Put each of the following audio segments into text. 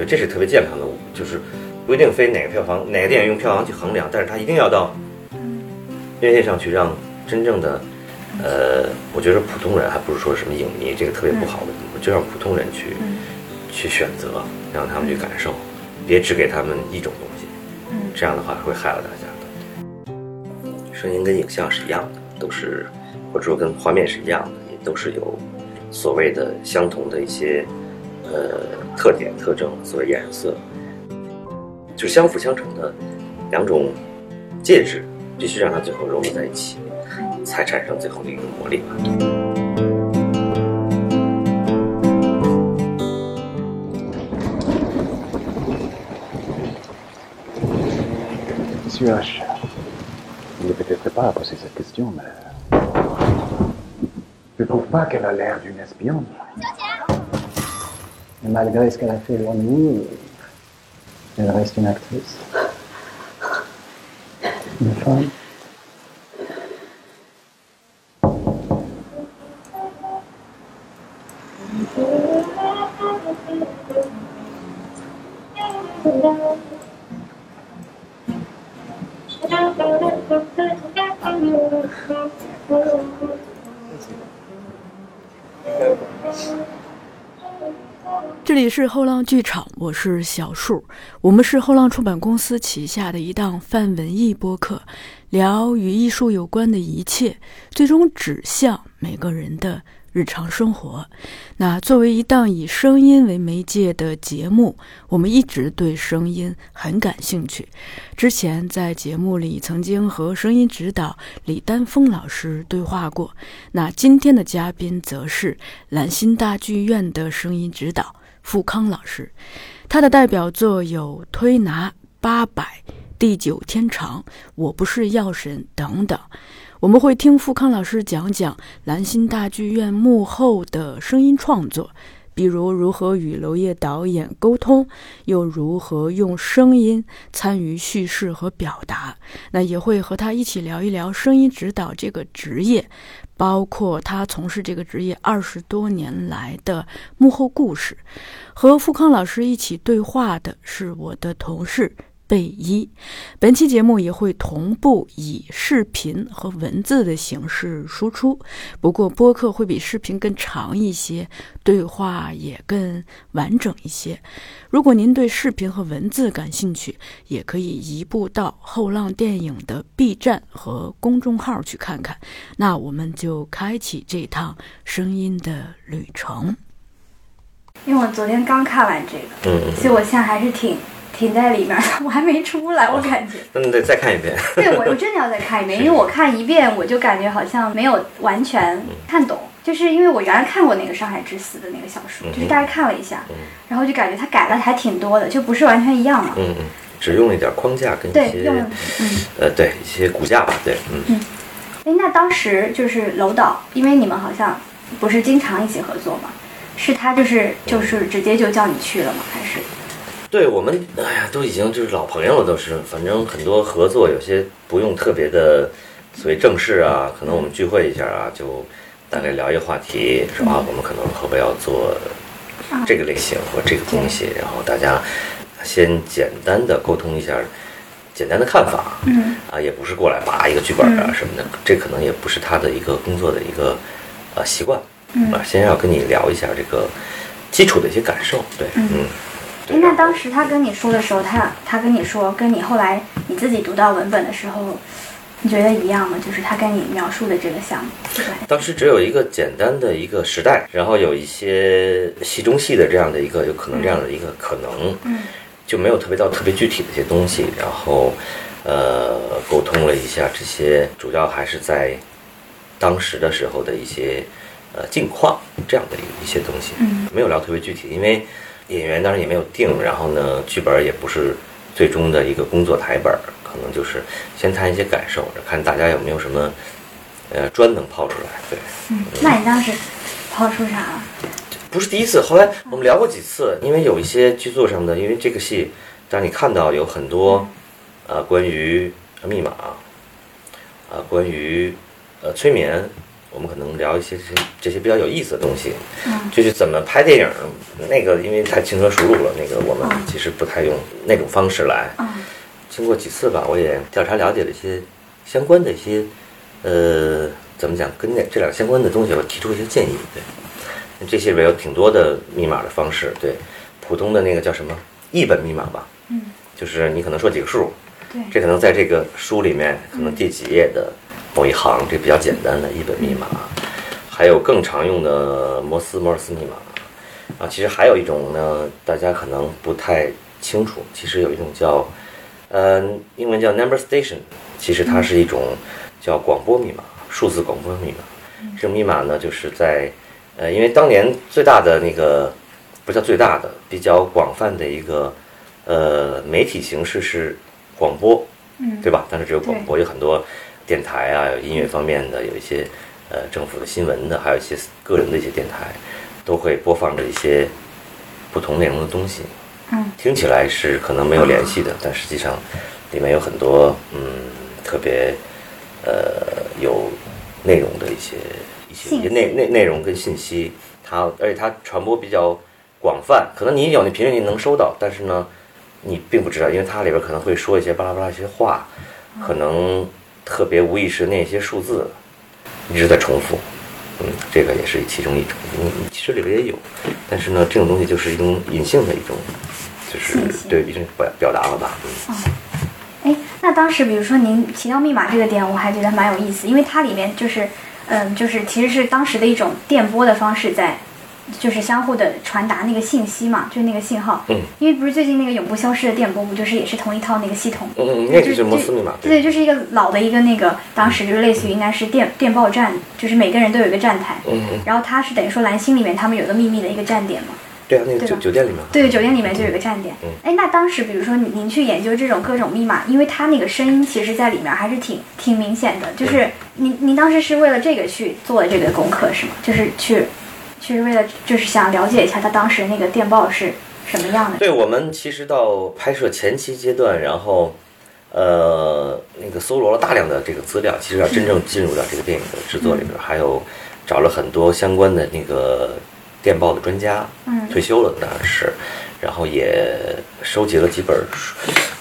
觉得这是特别健康的，就是不一定非哪个票房哪个电影用票房去衡量，但是它一定要到院线上去，让真正的呃，我觉得普通人还不是说什么影迷，这个特别不好的，就让普通人去去选择，让他们去感受，别只给他们一种东西，这样的话会害了大家的。声音跟影像是一样的，都是或者说跟画面是一样的，也都是有所谓的相同的一些呃特点特征，所谓颜色，就相辅相成的两种介质，必须让它最后融合在一起，才产生最后的一个魔力吧。Monsieur H. Il n'est peut-être pas à poser cette question, mais. Je trouve pas qu'elle a l'air d'une espionne. Et malgré ce qu'elle a fait de nous, elle reste une actrice. Une femme. 是后浪剧场，我是小树。我们是后浪出版公司旗下的一档泛文艺播客，聊与艺术有关的一切，最终指向每个人的日常生活。那作为一档以声音为媒介的节目，我们一直对声音很感兴趣。之前在节目里曾经和声音指导李丹峰老师对话过。那今天的嘉宾则是兰心大剧院的声音指导。富康老师，他的代表作有《推拿八百》《地久天长》《我不是药神》等等。我们会听富康老师讲讲兰心大剧院幕后的声音创作，比如如何与娄烨导演沟通，又如何用声音参与叙事和表达。那也会和他一起聊一聊声音指导这个职业，包括他从事这个职业二十多年来的幕后故事。和富康老师一起对话的是我的同事。贝一，本期节目也会同步以视频和文字的形式输出，不过播客会比视频更长一些，对话也更完整一些。如果您对视频和文字感兴趣，也可以移步到后浪电影的 B 站和公众号去看看。那我们就开启这趟声音的旅程。因为我昨天刚看完这个，嗯，所以我现在还是挺。停在里面，我还没出来，我感觉。那你得再看一遍。对，我我真的要再看一遍，因为我看一遍我就感觉好像没有完全看懂，就是因为我原来看过那个《上海之死》的那个小说，就是大概看了一下，然后就感觉他改了还挺多的，就不是完全一样了。嗯嗯，只用了一点框架跟一些，嗯，呃，对一些骨架吧，对，嗯嗯。哎，那当时就是楼导，因为你们好像不是经常一起合作吗？是他就是就是直接就叫你去了吗？还是？对我们，哎呀，都已经就是老朋友了，都是。反正很多合作，有些不用特别的所谓正式啊，可能我们聚会一下啊，就大概聊一个话题，说啊，我们可能会不会要做这个类型或这个东西，然后大家先简单的沟通一下，简单的看法，嗯，啊，也不是过来扒一个剧本啊什么的，这可能也不是他的一个工作的一个呃习惯，嗯，啊，先要跟你聊一下这个基础的一些感受，对，嗯。那当时他跟你说的时候，他他跟你说，跟你后来你自己读到文本的时候，你觉得一样吗？就是他跟你描述的这个项目，当时只有一个简单的一个时代，然后有一些戏中戏的这样的一个有可能这样的一个可能，嗯，就没有特别到特别具体的一些东西，然后呃沟通了一下这些，主要还是在当时的时候的一些呃近况这样的一一些东西，嗯，没有聊特别具体，因为。演员当然也没有定，然后呢，剧本也不是最终的一个工作台本，可能就是先谈一些感受，看大家有没有什么呃砖能抛出来。对，嗯，那你当时抛出啥了？不是第一次，后来我们聊过几次，因为有一些剧作上的，因为这个戏，当你看到有很多呃关于密码，啊关于呃催眠，我们可能聊一些这些这些比较有意思的东西，嗯就是怎么拍电影。那个因为太轻车熟路了，那个我们嗯其实不太用那种方式来。嗯经过几次吧，我也调查了解了一些相关的一些，呃，怎么讲，跟那这两个相关的东西，我提出一些建议。对，这些里边有挺多的密码的方式。对，普通的那个叫什么译本密码吧，嗯，就是你可能说几个数，对，这可能在这个书里面，可能第几页的某一行，这比较简单的一本密码，还有更常用的摩斯摩尔斯密码啊。其实还有一种呢，大家可能不太清楚，其实有一种叫，呃，英文叫 number station，其实它是一种叫广播密码，数字广播密码。这种密码呢，就是在，呃，因为当年最大的那个，不叫最大的，比较广泛的一个，呃，媒体形式是广播，嗯对吧？但是只有广播，有很多电台啊，有音乐方面的，有一些呃政府的新闻的，还有一些个人的一些电台，都会播放着一些不同内容的东西。嗯，听起来是可能没有联系的，但实际上里面有很多嗯特别呃有内容的一些一些信息。内内内容跟信息，它而且它传播比较广泛，可能你有那频率你能收到，但是呢，你并不知道，因为它里边可能会说一些巴拉巴拉一些话，可能特别无意识地念一些数字，一直在重复。嗯，这个也是其中一种。嗯，其实里边也有，但是呢，这种东西就是一种隐性的一种，就是对一种表表达了吧。嗯，哎，那当时比如说您提到密码这个点，我还觉得蛮有意思，因为它里面就是，嗯，就是其实是当时的一种电波的方式在，就是相互的传达那个信息嘛，就是那个信号。嗯。因为不是最近那个永不消失的电波，不就是也是同一套那个系统？嗯嗯，那就是摩斯密码。对对，就是一个老的一个那个，当时就是类似于应该是电电报站，就是每个人都有一个站台。嗯嗯，然后它是等于说蓝星里面他们有个秘密的一个站点嘛。对啊，那个酒酒店里面。对，酒店里面就有个站点。嗯哎，那当时比如说您您去研究这种各种密码，因为它那个声音其实在里面还是挺挺明显的。就是您您当时是为了这个去做的这个功课是吗？就是去，就是为了就是想了解一下他当时那个电报是什么样的。对我们其实到拍摄前期阶段，然后呃那个搜罗了大量的这个资料，其实要真正进入到这个电影的制作里边，还有找了很多相关的那个电报的专家，嗯退休了当然是，然后也收集了几本书，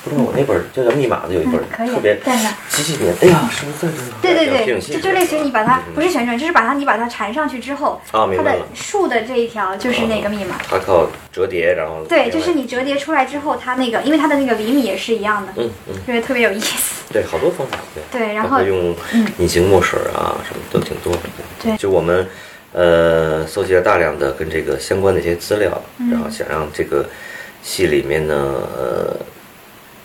不知道我那本就叫密码的有一本嗯可以特别几几年，哎呀，是不是在这儿？对对对，就就类似于你把它嗯。不是旋转，就是把它你把它缠上去之后，它的啊明白了。竖的这一条就是那个密码。它靠折叠，然后对，就是你折叠出来之后，它那个因为它的那个厘米也是一样的，嗯嗯，觉得特别有意思。对，好多方法，对。对然后用嗯。隐形墨水啊，什么都挺多的。对。就我们呃搜集了大量的跟这个相关的一些资料，嗯然后想让这个戏里面呢呃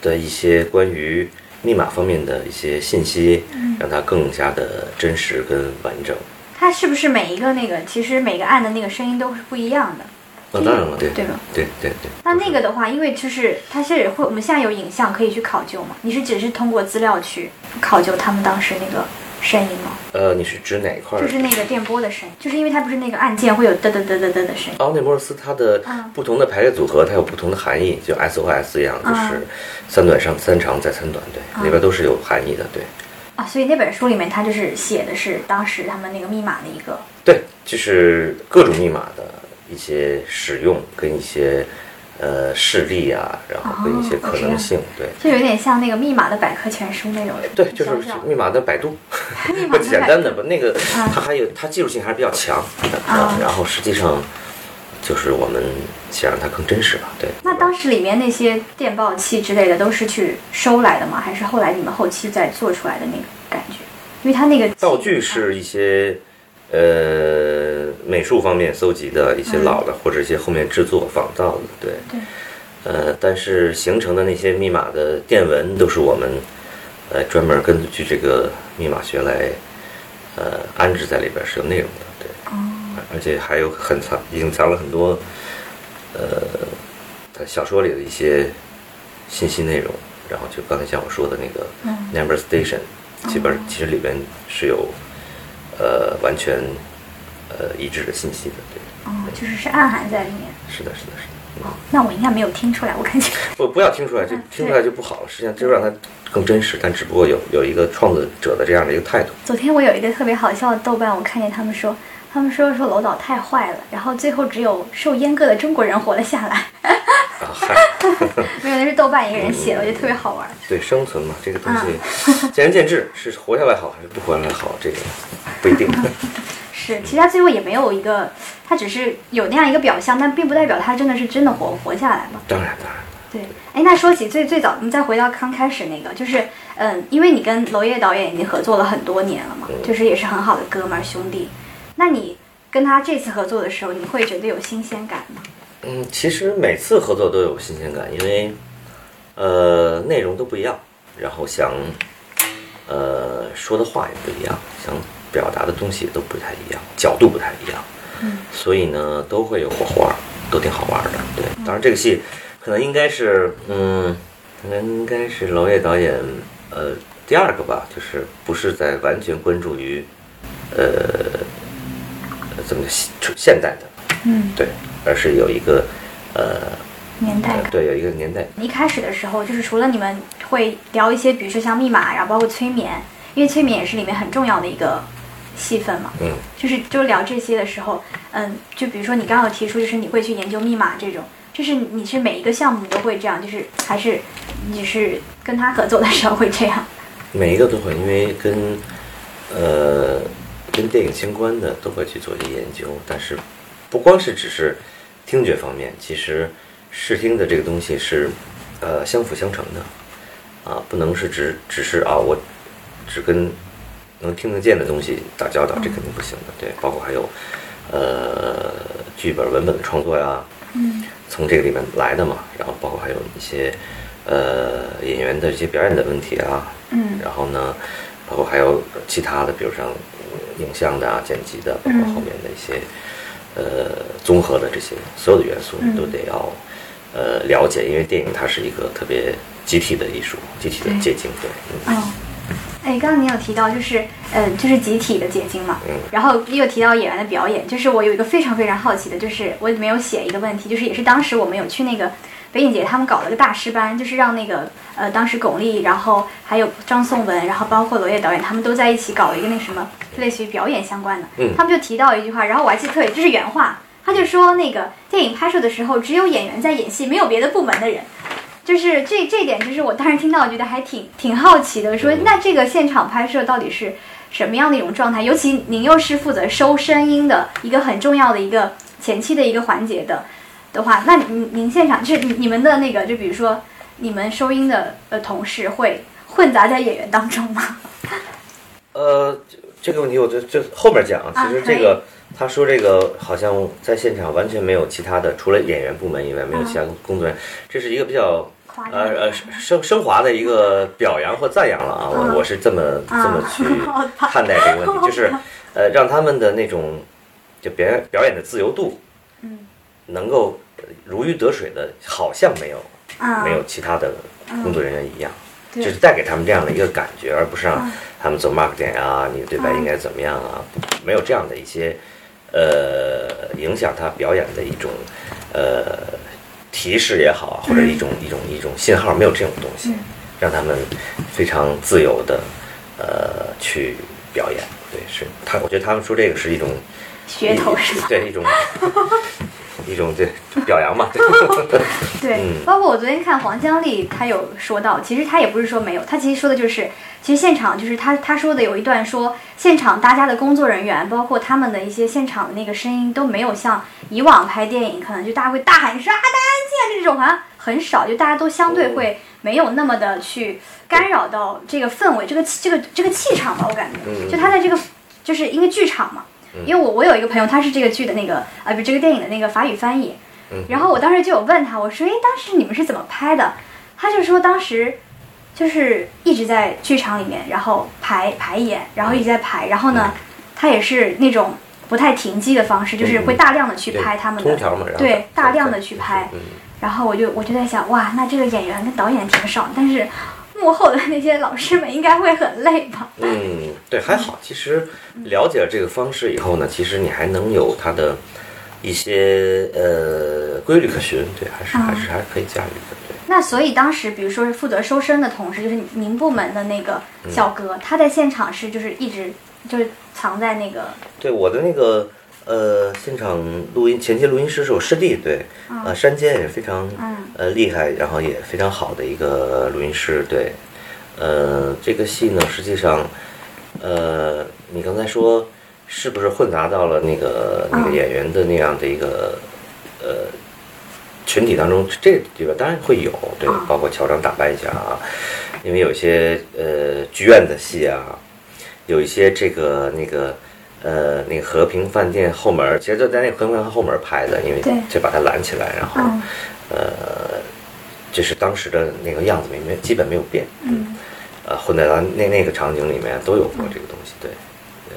的一些关于密码方面的一些信息，嗯让它更加的真实跟完整。它是不是每一个那个，其实每个按的那个声音都是不一样的？那、当然了，对对吧？对对对。那那个的话，因为就是它是会，我们现在有影像可以去考究嘛？你是只是通过资料去考究他们当时那个声音吗？呃，你是指哪一块儿？就是那个电波的声音，就是因为它不是那个按键会有嘚嘚嘚嘚嘚的声音。奥内摩尔斯它的嗯不同的排列组合，它有不同的含义，就 SOS 一样，就嗯是三短上三长再三短，对，里边都是有含义的，对，啊，所以那本书里面它就是写的是当时他们那个密码的一个，对，就是各种密码的一些使用跟一些呃事例啊，然后跟一些可能性，对。就有点像那个密码的百科全书那种。对，就是密码的百度，不 简单的吧？那个嗯它还有它技术性还是比较强啊然后实际上就是我们想让它更真实吧，对。那当时里面那些电报器之类的都是去收来的吗？还是后来你们后期再做出来的那个感觉？因为它那个道具是一些呃美术方面搜集的一些老的，或者一些后面制作仿造的，对。对。呃，但是形成的那些密码的电文都是我们呃专门根据这个密码学来呃安置在里边是有内容的，对。哦。而且还有很藏隐藏了很多呃在小说里的一些信息内容，然后就刚才像我说的那个嗯 number station，基本其实里边是有呃完全呃一致的信息的，对，哦，就是是暗含在里面。是的，是的，是的。哦那我应该没有听出来，我感觉。不不要听出来，就嗯听出来就不好了。实际上就让它更真实，但只不过有有一个创作者的这样的一个态度。昨天我有一个特别好笑的豆瓣，我看见他们说，他们说说楼导太坏了，然后最后只有受阉割的中国人活了下来。没有，那是豆瓣一个人写的，我觉得特别好玩。对生存嘛，这个东嗯西 见仁见智，是活下来好还是不活下来好，这个不一定。是，其实他最后也没有一个，他只是有那样一个表象，但并不代表他真的是真的活活下来嘛。当然当然，对，哎，那说起最最早，我们再回到刚开始那个，就是，嗯，因为你跟娄烨导演已经合作了很多年了嘛，就是也是很好的哥们儿兄弟，那你跟他这次合作的时候，你会觉得有新鲜感吗？嗯，其实每次合作都有新鲜感，因为呃内容都不一样，然后想呃说的话也不一样，想表达的东西也都不太一样，角度不太一样，嗯，所以呢都会有火花，都挺好玩的。对，当然这个戏可能应该是嗯，可能应该是娄烨导演呃第二个吧，就是不是在完全关注于呃怎么现现代的，嗯，对，而是有一个呃年代感。对有一个年代。一开始的时候，就是除了你们会聊一些，比如说像密码，然后包括催眠，因为催眠也是里面很重要的一个戏份嘛。嗯，就是就聊这些的时候，嗯，就比如说你刚刚有提出，就是你会去研究密码这种，就是你是每一个项目你都会这样，就是还是你是跟他合作的时候会这样？每一个都会，因为跟呃跟电影相关的都会去做一些研究，但是不光是只是听觉方面，其实视听的这个东西是呃相辅相成的啊，不能是只只是啊我只跟能听得见的东西打交道，这肯定不行的。对，包括还有呃剧本文本的创作呀，嗯从这个里面来的嘛，然后包括还有一些呃演员的一些表演的问题啊，嗯然后呢，包括还有其他的，比如像呃影像的啊、剪辑的，包括嗯。后面的一些、呃综合的这些所有的元素，嗯。你都得要呃了解，因为电影它是一个特别集体的艺术，集体的结晶，对，嗯。哦，哎，刚刚你有提到就是，嗯，就是集体的结晶嘛，嗯。然后也有提到演员的表演，就是我有一个非常非常好奇的，就是我里面有写一个问题，就是也是当时我们有去那个北影节，他们搞了个大师班，就是让那个呃当时巩俐，然后还有张颂文，然后包括罗烨导演，他们都在一起搞了一个那什么，类似于表演相关的，嗯他们就提到一句话，然后我还记得特别，这是原话，他就说那个电影拍摄的时候，只有演员在演戏，没有别的部门的人。就是这这点，就是我当时听到，我觉得还挺挺好奇的。说那这个现场拍摄到底是什么样的一种状态？尤其您又是负责收声音的一个很重要的一个前期的一个环节的的话，那您您现场就是你你们的那个，就比如说你们收音的呃同事会混杂在演员当中吗？呃，这这个问题我就就后面讲其实这个他说这个好像在现场完全没有其他的，除了演员部门以外，没有其他工作人员，这是一个比较呃呃升升华的一个表扬或赞扬了啊。嗯。我我是这么这么去 看待这个问题，就是呃让他们的那种就表演表演的自由度，嗯。能够如鱼得水的，好像没有啊没有其他的工作人员一样。对就是带给他们这样的一个感觉，而不是让嗯他们走 mark 点啊，你的对白应该怎么样啊，没有这样的一些呃影响他表演的一种呃提示也好，或者一种一种一种信号，没有这种东西，让他们非常自由的呃去表演。对，是他，我觉得他们说这个是一种噱头是吧？对一种 一种对表扬嘛，对包括我昨天看黄江丽，她有说到，其实她也不是说没有，她其实说的就是，其实现场就是她她说的有一段说，现场大家的工作人员，包括他们的一些现场的那个声音都没有像以往拍电影，可能就大家会大喊说啊大家安静啊这种，好像很少，就大家都相对会没有那么的去干扰到这个氛围，这个这个这个气场吧，我感觉，嗯。就他在这个就是因为剧场嘛。因为我我有一个朋友，他是这个剧的那个啊，不，这个电影的那个法语翻译，然后我当时就有问他，我说：“诶，当时你们是怎么拍的？”他就说当时就是一直在剧场里面，然后排排演，然后一直在排，然后呢，他也是那种不太停机的方式，就是会大量的去拍他们的，对，大量的去拍。嗯。然后我就我就在想，哇，那这个演员跟导演挺少，但是幕后的那些老师们应该会很累吧？嗯，对，还好。其实了解了这个方式以后呢，其实你还能有它的一些呃规律可循，对，还是还是还是可以驾驭的，对。那所以当时，比如说是负责收声的同事，就是您部门的那个小哥，他在现场是就是一直就是藏在那个对我的那个呃现场录音前期录音师是我师弟，对，呃山间也非常嗯。呃厉害，然后也非常好的一个录音师，对，呃这个戏呢实际上呃你刚才说是不是混杂到了那个那个演员的那样的一个呃群体当中，这里边当然会有，对啊，包括乔装打扮一下啊，因为有些呃剧院的戏啊，有一些这个那个呃那个和平饭店后门儿，其实就在那个和平饭店后门儿拍的，因为对。就把它拦起来，然后、嗯。呃，就是当时的那个样子没没基本没有变，嗯。呃，混在咱那那个场景里面都有过这个东西，对，呃，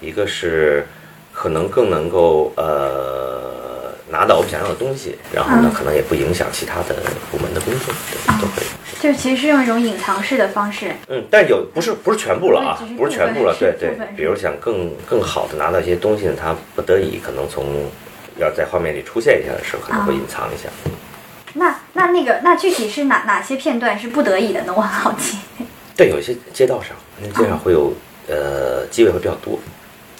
一个是可能更能够呃拿到我们想要的东西，然后呢，嗯。可能也不影响其他的部门的工作，对，都可以。就其实是用一种隐藏式的方式，嗯，但有不是不是全部了啊，不是全部了，对对。比如想更更好的拿到一些东西呢，他不得已可能从要在画面里出现一下的时候，可能会啊隐藏一下。那那那个那具体是哪哪些片段是不得已的呢？我很好奇。对，有一些街道上，那街上会有呃机位会比较多。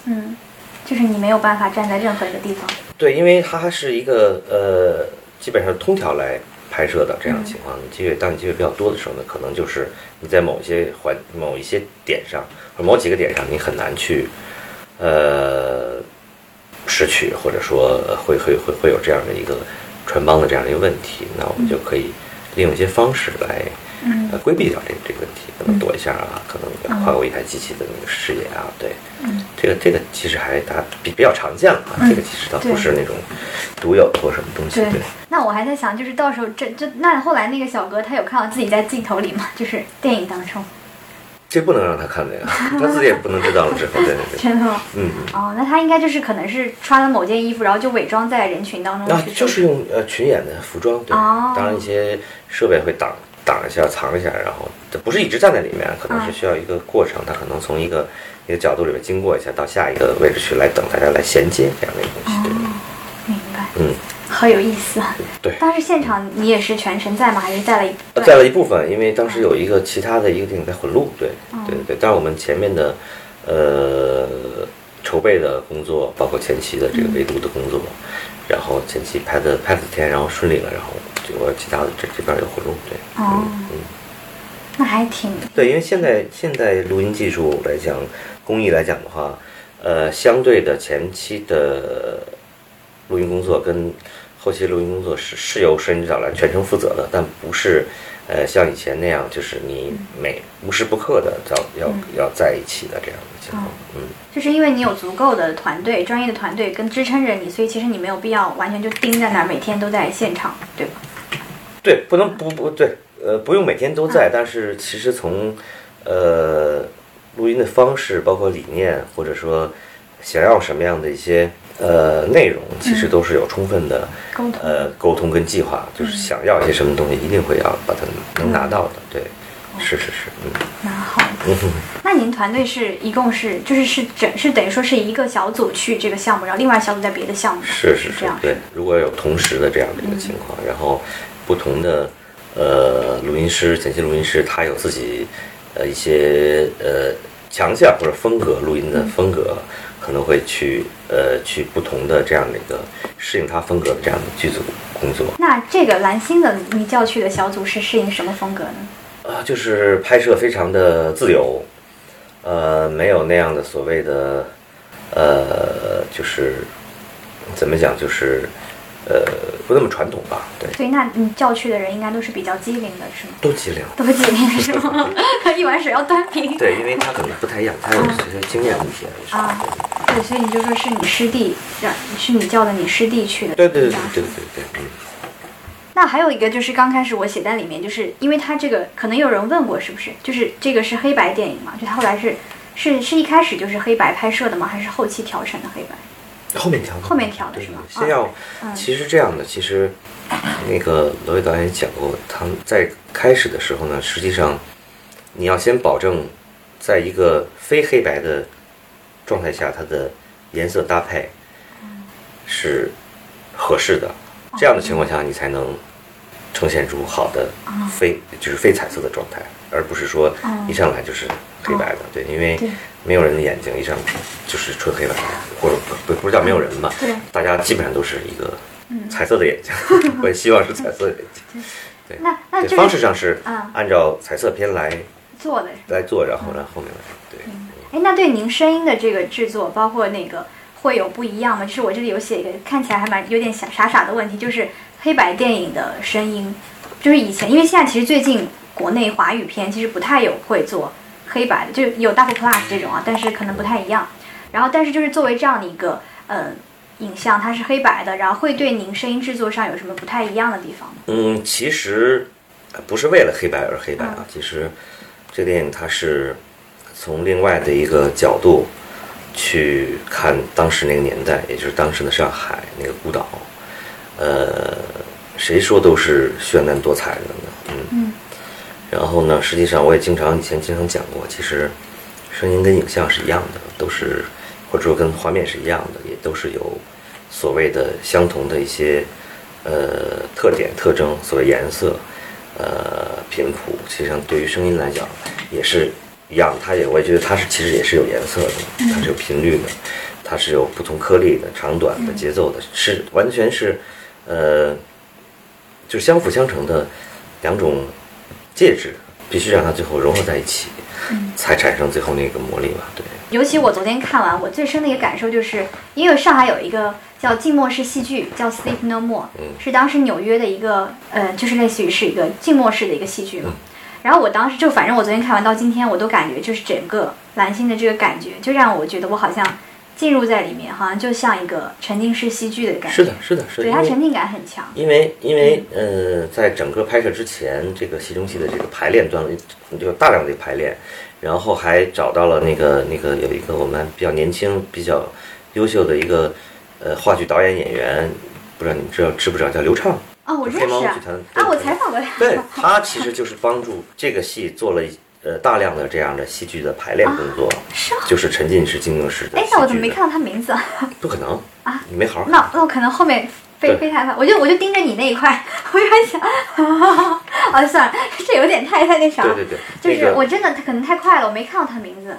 嗯，就是你没有办法站在任何一个地方。对，因为它是一个呃，基本上通条来拍摄的这样的情况。你机会当你机会比较多的时候呢，可能就是你在某一些环某一些点上，或者某几个点上，你很难去呃拾取，或者说呃会会会会有这样的一个穿帮的这样的一个问题。那我们就可以利用一些方式来嗯。呃规避掉这个这个问题，可能躲一下啊，可能跨过一台机器的那个视野啊，对，嗯。这个这个其实还大家比比较常见了啊，嗯这个其实倒不是那种独有或什么东西，对对。那我还在想，就是到时候这这那后来那个小哥他有看到自己在镜头里吗？就是电影当中，这不能让他看的呀，他自己也不能知道了之后，对对对，真的吗？嗯，哦，那他应该就是可能是穿了某件衣服，然后就伪装在人群当中去那就是用呃群演的服装，对，哦。当然一些设备会挡挡一下、藏一下，然后这不是一直站在里面，可能是嗯需要一个过程，他可能从一个一个角度里面经过一下，到下一个位置去来等大家来衔接这样的一个东西，对，明白，嗯，好有意思啊。对。当时现场你也是全程在吗？还是在了一呃在了一部分，因为当时有一个其他的一个电影在混录，对，对对对。但是我们前面的呃筹备的工作，包括前期的这个维度的工作，然后前期拍的拍了几天，然后顺利了，然后结果其他的这这边有活动，对，哦。嗯嗯，那还挺。对，因为现在现在录音技术来讲，工艺来讲的话，呃，相对的前期的录音工作跟后期录音工作是是由摄影指导来全程负责的，但不是呃像以前那样，就是你每无时不刻的要要要在一起的这样的情况，嗯。就是因为你有足够的团队、专业的团队跟支撑着你，所以其实你没有必要完全就盯在那儿，每天都在现场，对吧？对，不能不不对，呃，不用每天都在，但是其实从呃录音的方式，包括理念，或者说想要什么样的一些呃内容，其实都是有充分的沟通呃沟通跟计划，就是想要一些什么东西，一定会要把它能拿到的，对，是是是，嗯蛮好的。嗯。那您团队是一共是就是是整是等于说是一个小组去这个项目，然后另外小组在别的项目，是是这样，是对。如果有同时的这样的一个情况，然后不同的呃录音师、剪辑录音师，他有自己呃一些呃强项或者风格，录音的风格可能会去呃去不同的这样的一个适应他风格的这样的剧组工作那这个蓝星的你叫去的小组是适应什么风格呢？啊，就是拍摄非常的自由，呃，没有那样的所谓的呃，就是怎么讲，就是呃不那么传统吧，对。所以那你叫去的人应该都是比较机灵的，是吗？都机灵。都机灵是吗？一碗水要端平。对，因为他可能不太一样，他有这些经验问题啊。啊，对，所以你就说是你师弟，让是你叫的你师弟去的。对对对对对对对，嗯，那还有一个就是刚开始我写在里面，就是因为他这个可能有人问过是不是？就是这个是黑白电影嘛？就他后来是是是一开始就是黑白拍摄的吗？还是后期调成的黑白？后面调的，后面调的对是吗先要，嗯其实这样的，其实那个罗伟导演讲过，他们在开始的时候呢，实际上你要先保证在一个非黑白的状态下，它的颜色搭配是合适的，这样的情况下你才能呈现出好的非就是非彩色的状态，而不是说一上来就是黑白的。对，因为对没有人的眼睛一上就是纯黑白的，或者不不是叫没有人吧？对大家基本上都是一个彩色的眼睛，我也希望是彩色的眼睛。对，那那就是方式上是啊按照彩色片来做的来做，然后呢后面来对。哎，那对您声音的这个制作，包括那个会有不一样吗？就是我这里有写一个看起来还蛮有点傻傻傻的问题，就是黑白电影的声音，就是以前因为现在其实最近国内华语片其实不太有会做黑白的，就有 Double Plus 这种啊，但是可能不太一样。然后，但是就是作为这样的一个呃影像，它是黑白的，然后会对您声音制作上有什么不太一样的地方吗？嗯，其实呃不是为了黑白而黑白啊，其实这个电影它是从另外的一个角度去看当时那个年代，也就是当时的上海那个孤岛，呃，谁说都是绚烂多彩的呢？嗯嗯然后呢，实际上我也经常以前经常讲过，其实声音跟影像是一样的，都是或者说跟画面是一样的，也都是有所谓的相同的一些呃特点特征，所谓颜色，呃频谱，实际上对于声音来讲也是一样，它也我也觉得它是其实也是有颜色的，它是有频率的，它是有不同颗粒的、长短的、节奏的，是完全是呃就相辅相成的两种介质，必须让它最后融合在一起，才产生最后那个魔力吧？对。尤其我昨天看完，我最深的一个感受就是，因为上海有一个叫静默式戏剧，叫 Sleep No More，、是当时纽约的一个，呃，就是类似于是一个静默式的一个戏剧嘛。然后我当时就，反正我昨天看完到今天，我都感觉就是整个蓝星的这个感觉，就让我觉得我好像进入在里面，好像就像一个沉浸式戏剧的感觉。是的，是的，是的。对它沉浸感很强。因为因为呃，在整个拍摄之前，这个戏中戏的这个排练段落就有大量的排练，然后还找到了那个那个有一个我们比较年轻、比较优秀的一个呃话剧导演演员，不知道你们知道知不知道叫刘畅？哦，我认识啊啊，我采访过他。对他其实就是帮助这个戏做了呃大量的这样的戏剧的排练工作，是啊就是沉浸式、静默式的。哎，那我怎么没？看到他名字啊？不可能啊！你没好好看。那那我可能后面飞对飞太快，我就我就盯着你那一块，我就在想，啊 算了，这有点太太那啥，对对对，就是那个我真的可能太快了，我没看到他名字。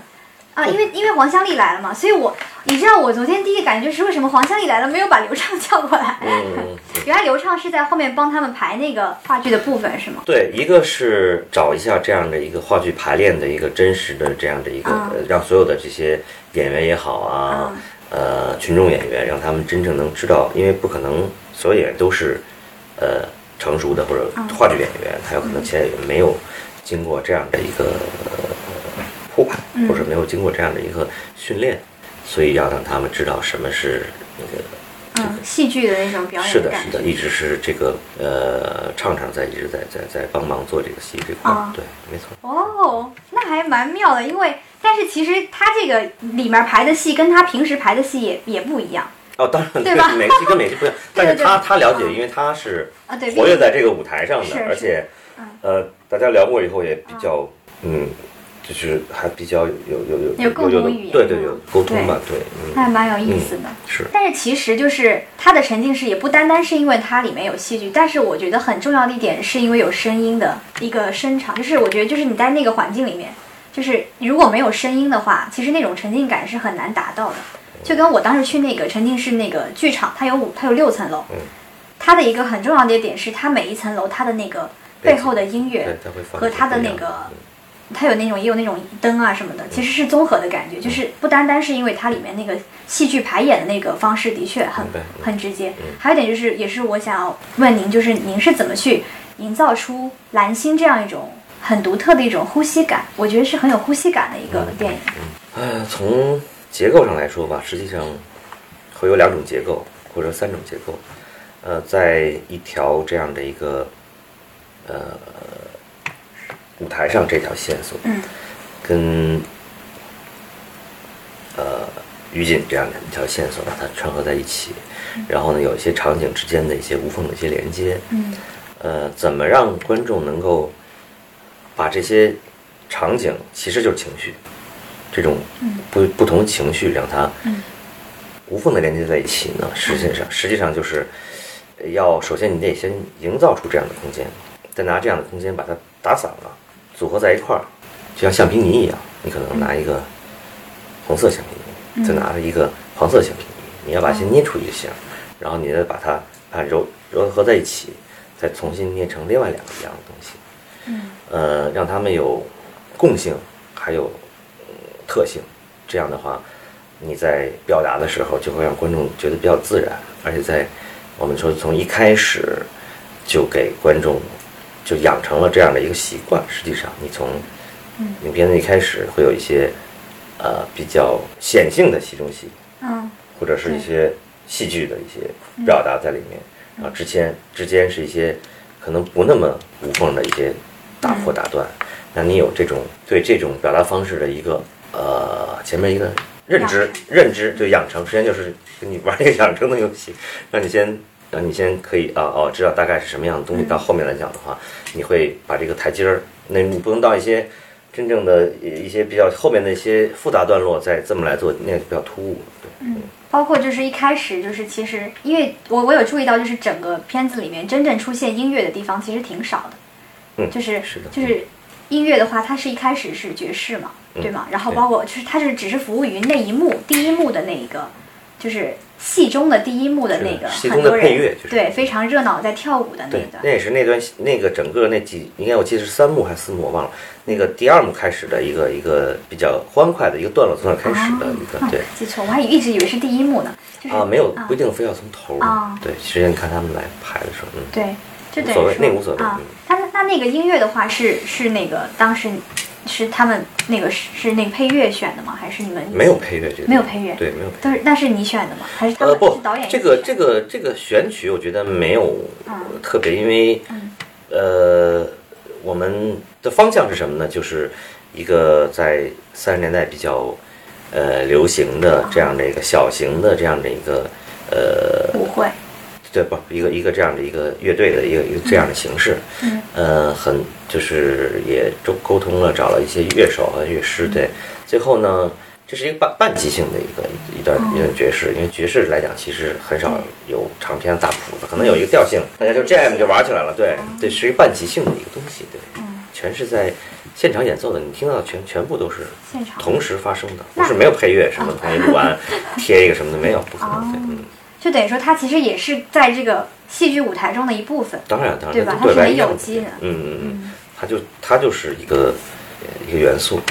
啊，因为因为黄香丽来了嘛，所以我你知道我昨天第一个感觉就是为什么黄香丽来了没有把刘畅 叫过来？嗯，原来刘畅是在后面帮他们排那个话剧的部分是吗？对，一个是找一下这样的一个话剧排练的一个真实的这样的一个，让所有的这些演员也好啊，呃，群众演员，让他们真正能知道，因为不可能所有演员都是呃成熟的或者话剧演员，他有可能其他演员没有经过这样的一个、或者没有经过这样的一个训练，所以要让他们知道什么是那个。嗯，戏剧的那种表演是的，是的。一直是这个呃，畅畅在一直在在在帮忙做这个戏这块儿，啊对，没错。哦，那还蛮妙的，因为但是其实他这个里面排的戏跟他平时排的戏也也不一样哦，当然，对吧每个戏跟每个戏不一样，但是他他了解，嗯因为他是活跃在这个舞台上的，而且嗯呃，大家聊过以后也比较嗯，就是还比较有有有有共同语言对对，嗯有沟通吧，对，还蛮有意思的。是。但是其实就是它的沉浸式也不单单是因为它里面有戏剧，但是我觉得很重要的一点是因为有声音的一个声场，就是我觉得就是你在那个环境里面，就是如果没有声音的话，其实那种沉浸感是很难达到的。就跟我当时去那个沉浸式那个剧场，它有五它有六层楼，嗯。它的一个很重要的一点是它每一层楼它的那个背后的音乐和它的那个它有那种也有那种灯啊什么的，其实是综合的感觉，就是不单单是因为它里面那个戏剧排演的那个方式的确很很直接，还有一点就是也是我想要问您，就是您是怎么去营造出蓝星这样一种很独特的一种呼吸感？我觉得是很有呼吸感的一个电影。呃，从结构上来说吧，实际上会有两种结构或者三种结构。呃，在一条这样的一个呃舞台上，这条线索嗯跟呃于锦这样的一条线索把它串合在一起，然后呢，有一些场景之间的一些无缝的一些连接。嗯呃，怎么让观众能够把这些场景，其实就是情绪，这种不不同情绪让它嗯无缝的连接在一起呢？实际上，实际上就是呃要首先你得先营造出这样的空间，再拿这样的空间把它打散了，组合在一块儿，就像橡皮泥一样。你可能拿一个红色橡皮泥，再拿着一个黄色橡皮泥，你要把它先捏出一个形，然后你再把它啊揉揉合在一起，再重新捏成另外两个一样的东西。嗯，呃，让它们有共性，还有、呃特性。这样的话，你在表达的时候就会让观众觉得比较自然，而且在我们说从一开始就给观众就养成了这样的一个习惯。实际上，你从影片的一开始会有一些呃比较显性的戏中戏，嗯或者是一些戏剧的一些表达在里面，然后之间之间是一些可能不那么无缝的一些打破打断，那你有这种对这种表达方式的一个呃前面一个认知认知就养成，实际上就是跟你玩一个养成的游戏，让你先。让你先可以啊哦知道大概是什么样的东西，到后面来讲的话，你会把这个台阶儿，那你不能到一些真正的一些比较后面的一些复杂段落再这么来做，那个比较突兀。对，嗯包括就是一开始就是其实，因为我我有注意到，就是整个片子里面真正出现音乐的地方其实挺少的，嗯就是是的就是音乐的话，它是一开始是爵士嘛，嗯对吗？然后包括就是它是只是服务于那一幕第一幕的那一个，就是戏中的第一幕的那个戏中的配乐就是。对非常热闹在跳舞的那个，那，也是那段那个整个那几，应该我记得是三幕还是四幕，我忘了。那个第二幕开始的一个一个比较欢快的一个段落，从那儿开始的一个啊对。记错，我还一直以为是第一幕呢，就是啊，没有啊。不一定非要从头啊对，实际上你看他们来排的时候，嗯，对，无所谓说那无所谓。他那那那个音乐的话是是那个当时是他们那个是是那个配乐选的吗？还是你们没有配乐这个没有配乐对，没有配乐。都是那是你选的吗？还是他们呃不是导演这个这个这个选曲，我觉得没有嗯特别，因为嗯呃，我们的方向是什么呢？就是一个在三十年代比较呃流行的这样的一个小型的这样的一个呃舞会，对不一个一个这样的一个乐队的一个一个这样的形式，嗯。呃，很就是也都沟通了，找了一些乐手和乐师，对，最后呢，这是一个半半即兴的一个一一段一段爵士，因为爵士来讲其实很少有长篇大谱子，可能有一个调性，大家就 jam 就玩起来了，对，这是一个半即兴的一个东西，对，嗯，全是在现场演奏的，你听到的全全部都是现场。同时发生的，不是没有配乐什么同时录完 贴一个什么的没有，不可能，对，哦嗯。就等于说它其实也是在这个戏剧舞台中的一部分，当然，当然，对吧它是有机的嗯嗯嗯，它就它就是一个呃一个元素，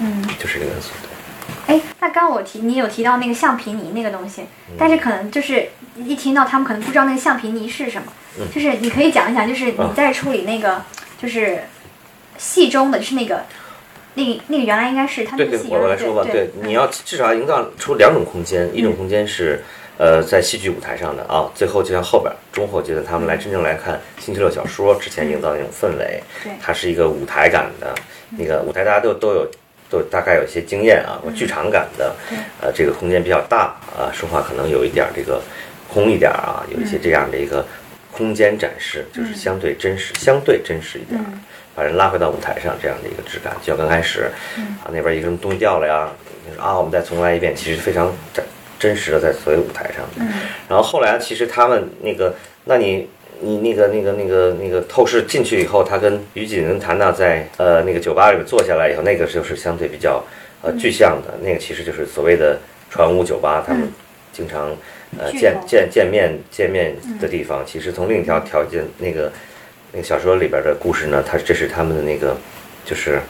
嗯。就是一个元素。对哎，那刚刚我提你有提到那个橡皮泥那个东西，但是可能就是一听到他们可能不知道那个橡皮泥是什么，嗯就是你可以讲一讲，就是你啊在处理那个就是戏中的，就是那个那个那个原来应该是他对对，那个戏我我来说吧，对，你要至少要营造出两种空间，一种空间是。呃，在戏剧舞台上的啊，最后就像后边中后阶段，他们来真正来看星期六小说之前营造的那种氛围，对它是一个舞台感的，那个舞台大家都都有都大概有一些经验啊，或剧场感的，对呃，这个空间比较大啊，说话可能有一点儿这个空一点儿啊，有一些这样的一个空间展示，就是相对真实，相对真实一点把人拉回到舞台上这样的一个质感，就像刚开始啊那边一个什么东西掉了呀，你说啊我们再重来一遍，其实非常真真实的在所有舞台上。嗯。然后后来其实他们那个，那你你那个那个那个那个透视进去以后，他跟于锦跟谭娜在呃那个酒吧里面坐下来以后，那个就是相对比较呃具象的，那个其实就是所谓的船屋酒吧，他们经常呃见见见面见面的地方。其实从另一条条件那个那个小说里边的故事呢，它这是他们的那个就是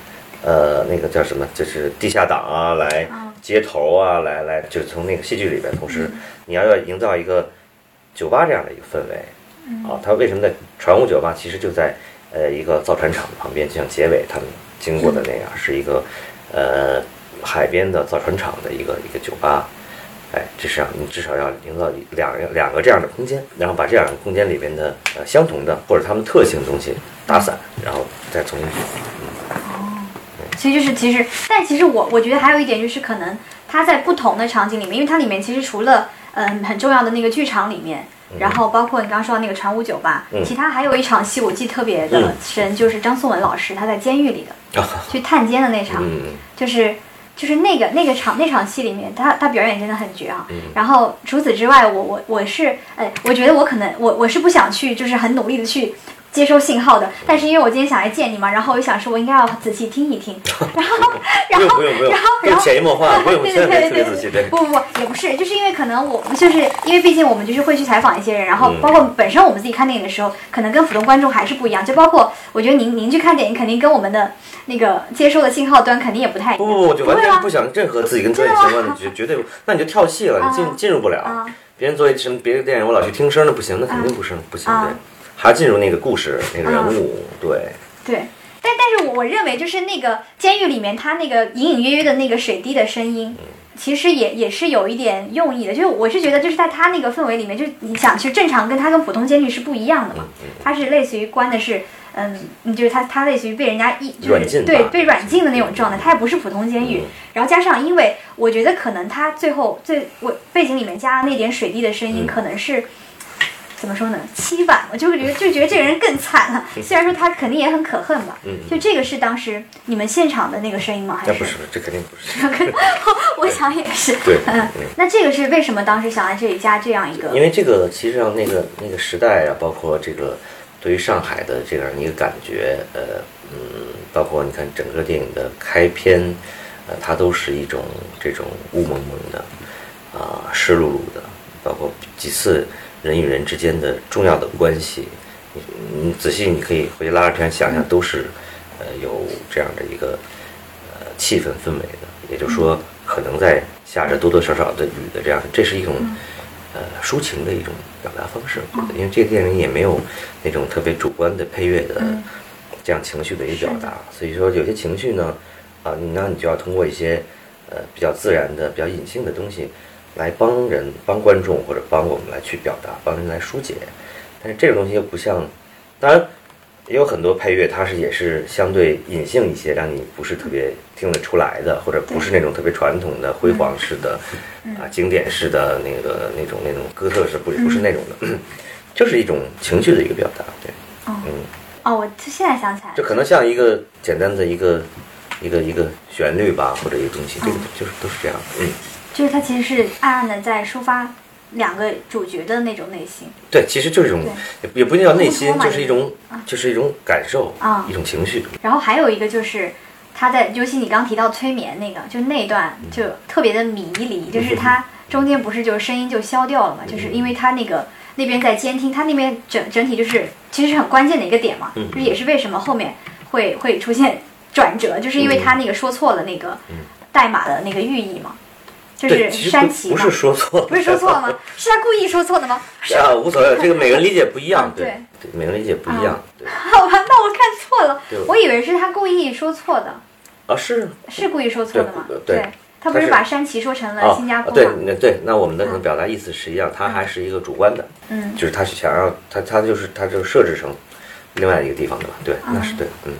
呃那个叫什么，就是地下党啊来啊街头啊来来，就是从那个戏剧里边，同时你要要营造一个酒吧这样的一个氛围。啊，它为什么在船坞酒吧？其实就在呃一个造船厂旁边，就像结尾他们经过的那样，是一个呃海边的造船厂的一个一个酒吧。哎，至少你至少要营造两两个这样的空间，然后把这两个空间里边的呃相同的或者他们特性的东西打散，然后再重新组。所以就是其实，但其实我我觉得还有一点就是，可能它在不同的场景里面，因为它里面其实除了嗯很重要的那个剧场里面，然后包括你刚刚说到那个传武酒吧，嗯。其他还有一场戏我记得特别的深，就是张颂文老师他在监狱里的啊，去探监的那场，嗯，就是就是那个那个场那场戏里面，他他表演真的很绝啊。嗯。然后除此之外，我我我是，哎，我觉得我可能我我是不想去，就是很努力的去接收信号的。但是因为我今天想来见你嘛，然后我就想说，我应该要仔细听一听。然后然后不用不用不用然后，然后潜移默化，不。不不不，也不是，就是因为可能我们就是因为毕竟我们就是会去采访一些人，然后嗯包括本身我们自己看电影的时候，可能跟普通观众还是不一样。就包括我觉得您您去看电影，肯定跟我们的那个接收的信号端肯定也不太一样。不不不，就完全不想任何自己跟专业相关的，绝绝对不，那你就跳戏了，你进啊进入不了啊。别人做一什么别的电影，我老去听声，那不行，那肯定不是不行，啊对，还要进入那个故事那个人物，对，对，但但是我我认为就是那个监狱里面，他那个隐隐约约的那个水滴的声音，其实也也是有一点用意的。就是我是觉得就是在他那个氛围里面，就是你想，其实正常跟他跟普通监狱是不一样的嘛，他是类似于关的是。嗯，就是他他类似于被人家一就是软禁对被软禁的那种状态，他也不是普通监狱。嗯。然后加上，因为我觉得可能他最后最我背景里面加那点水滴的声音，嗯。可能是怎么说呢？凄婉，我就会 觉得就觉得这个人更惨了。虽然说他肯定也很可恨吧，嗯就这个是当时你们现场的那个声音吗？还是？那不是，这肯定不是。我想也是。对那这个是为什么当时想在这里加这样一个？因为这个其实上那个那个时代啊，包括这个对于上海的这样一个感觉，呃，嗯，包括你看整个电影的开篇，呃，它都是一种这种雾蒙蒙的，啊、湿漉漉的，包括几次人与人之间的重要的关系，你你仔细你可以回去拉着片想想，都是呃有这样的一个呃气氛氛围的，也就是说，可能在下着多多少少的雨的这样，这是一种呃抒情的一种表达方式。因为这个电影也没有那种特别主观的配乐的这样情绪的一个表达，所以说有些情绪呢，啊，那你就要通过一些呃比较自然的、比较隐性的东西来帮人、帮观众或者帮我们来去表达，帮人来疏解。但是这个东西又不像，当然也有很多配乐，它是也是相对隐性一些，让你不是特别听得出来的，或者不是那种特别传统的辉煌式的、啊经典式的那个那种那种哥特式，不不是那种的，就是一种情绪的一个表达。对，嗯，哦，我现在想起来了，这可能像一个简单的一个一个一个旋律吧，或者一个东西，这个就是都是这样。嗯，就是它其实是暗暗的在抒发两个主角的那种内心。对，其实就是一种也也不一定叫内心就是一种就是一种感受啊一种情绪。然后还有一个就是他在，尤其你刚提到催眠那个，就那段就特别的迷离，就是他中间不是就声音就消掉了嘛，就是因为他那个那边在监听，他那边整整体就是其实是很关键的一个点嘛，嗯就是也是为什么后面会会出现转折，就是因为他那个说错了那个代码的那个寓意嘛，就，是山崎不不是，说错了，不是说错了吗？是他故意说错的吗？是啊，无所谓，这个每个人理解不一样 啊，对对对，每个人理解不一样，对 好吧，那我看错了，我以为是他故意说错的。啊是是故意说错的吗？对对他不是把山崎说成了啊新加坡对？那对，那我们的可能表达意思是一样，他还是一个主观的，嗯，就是他是想要他他就是他就设置成另外一个地方的嘛，对，那是对，嗯。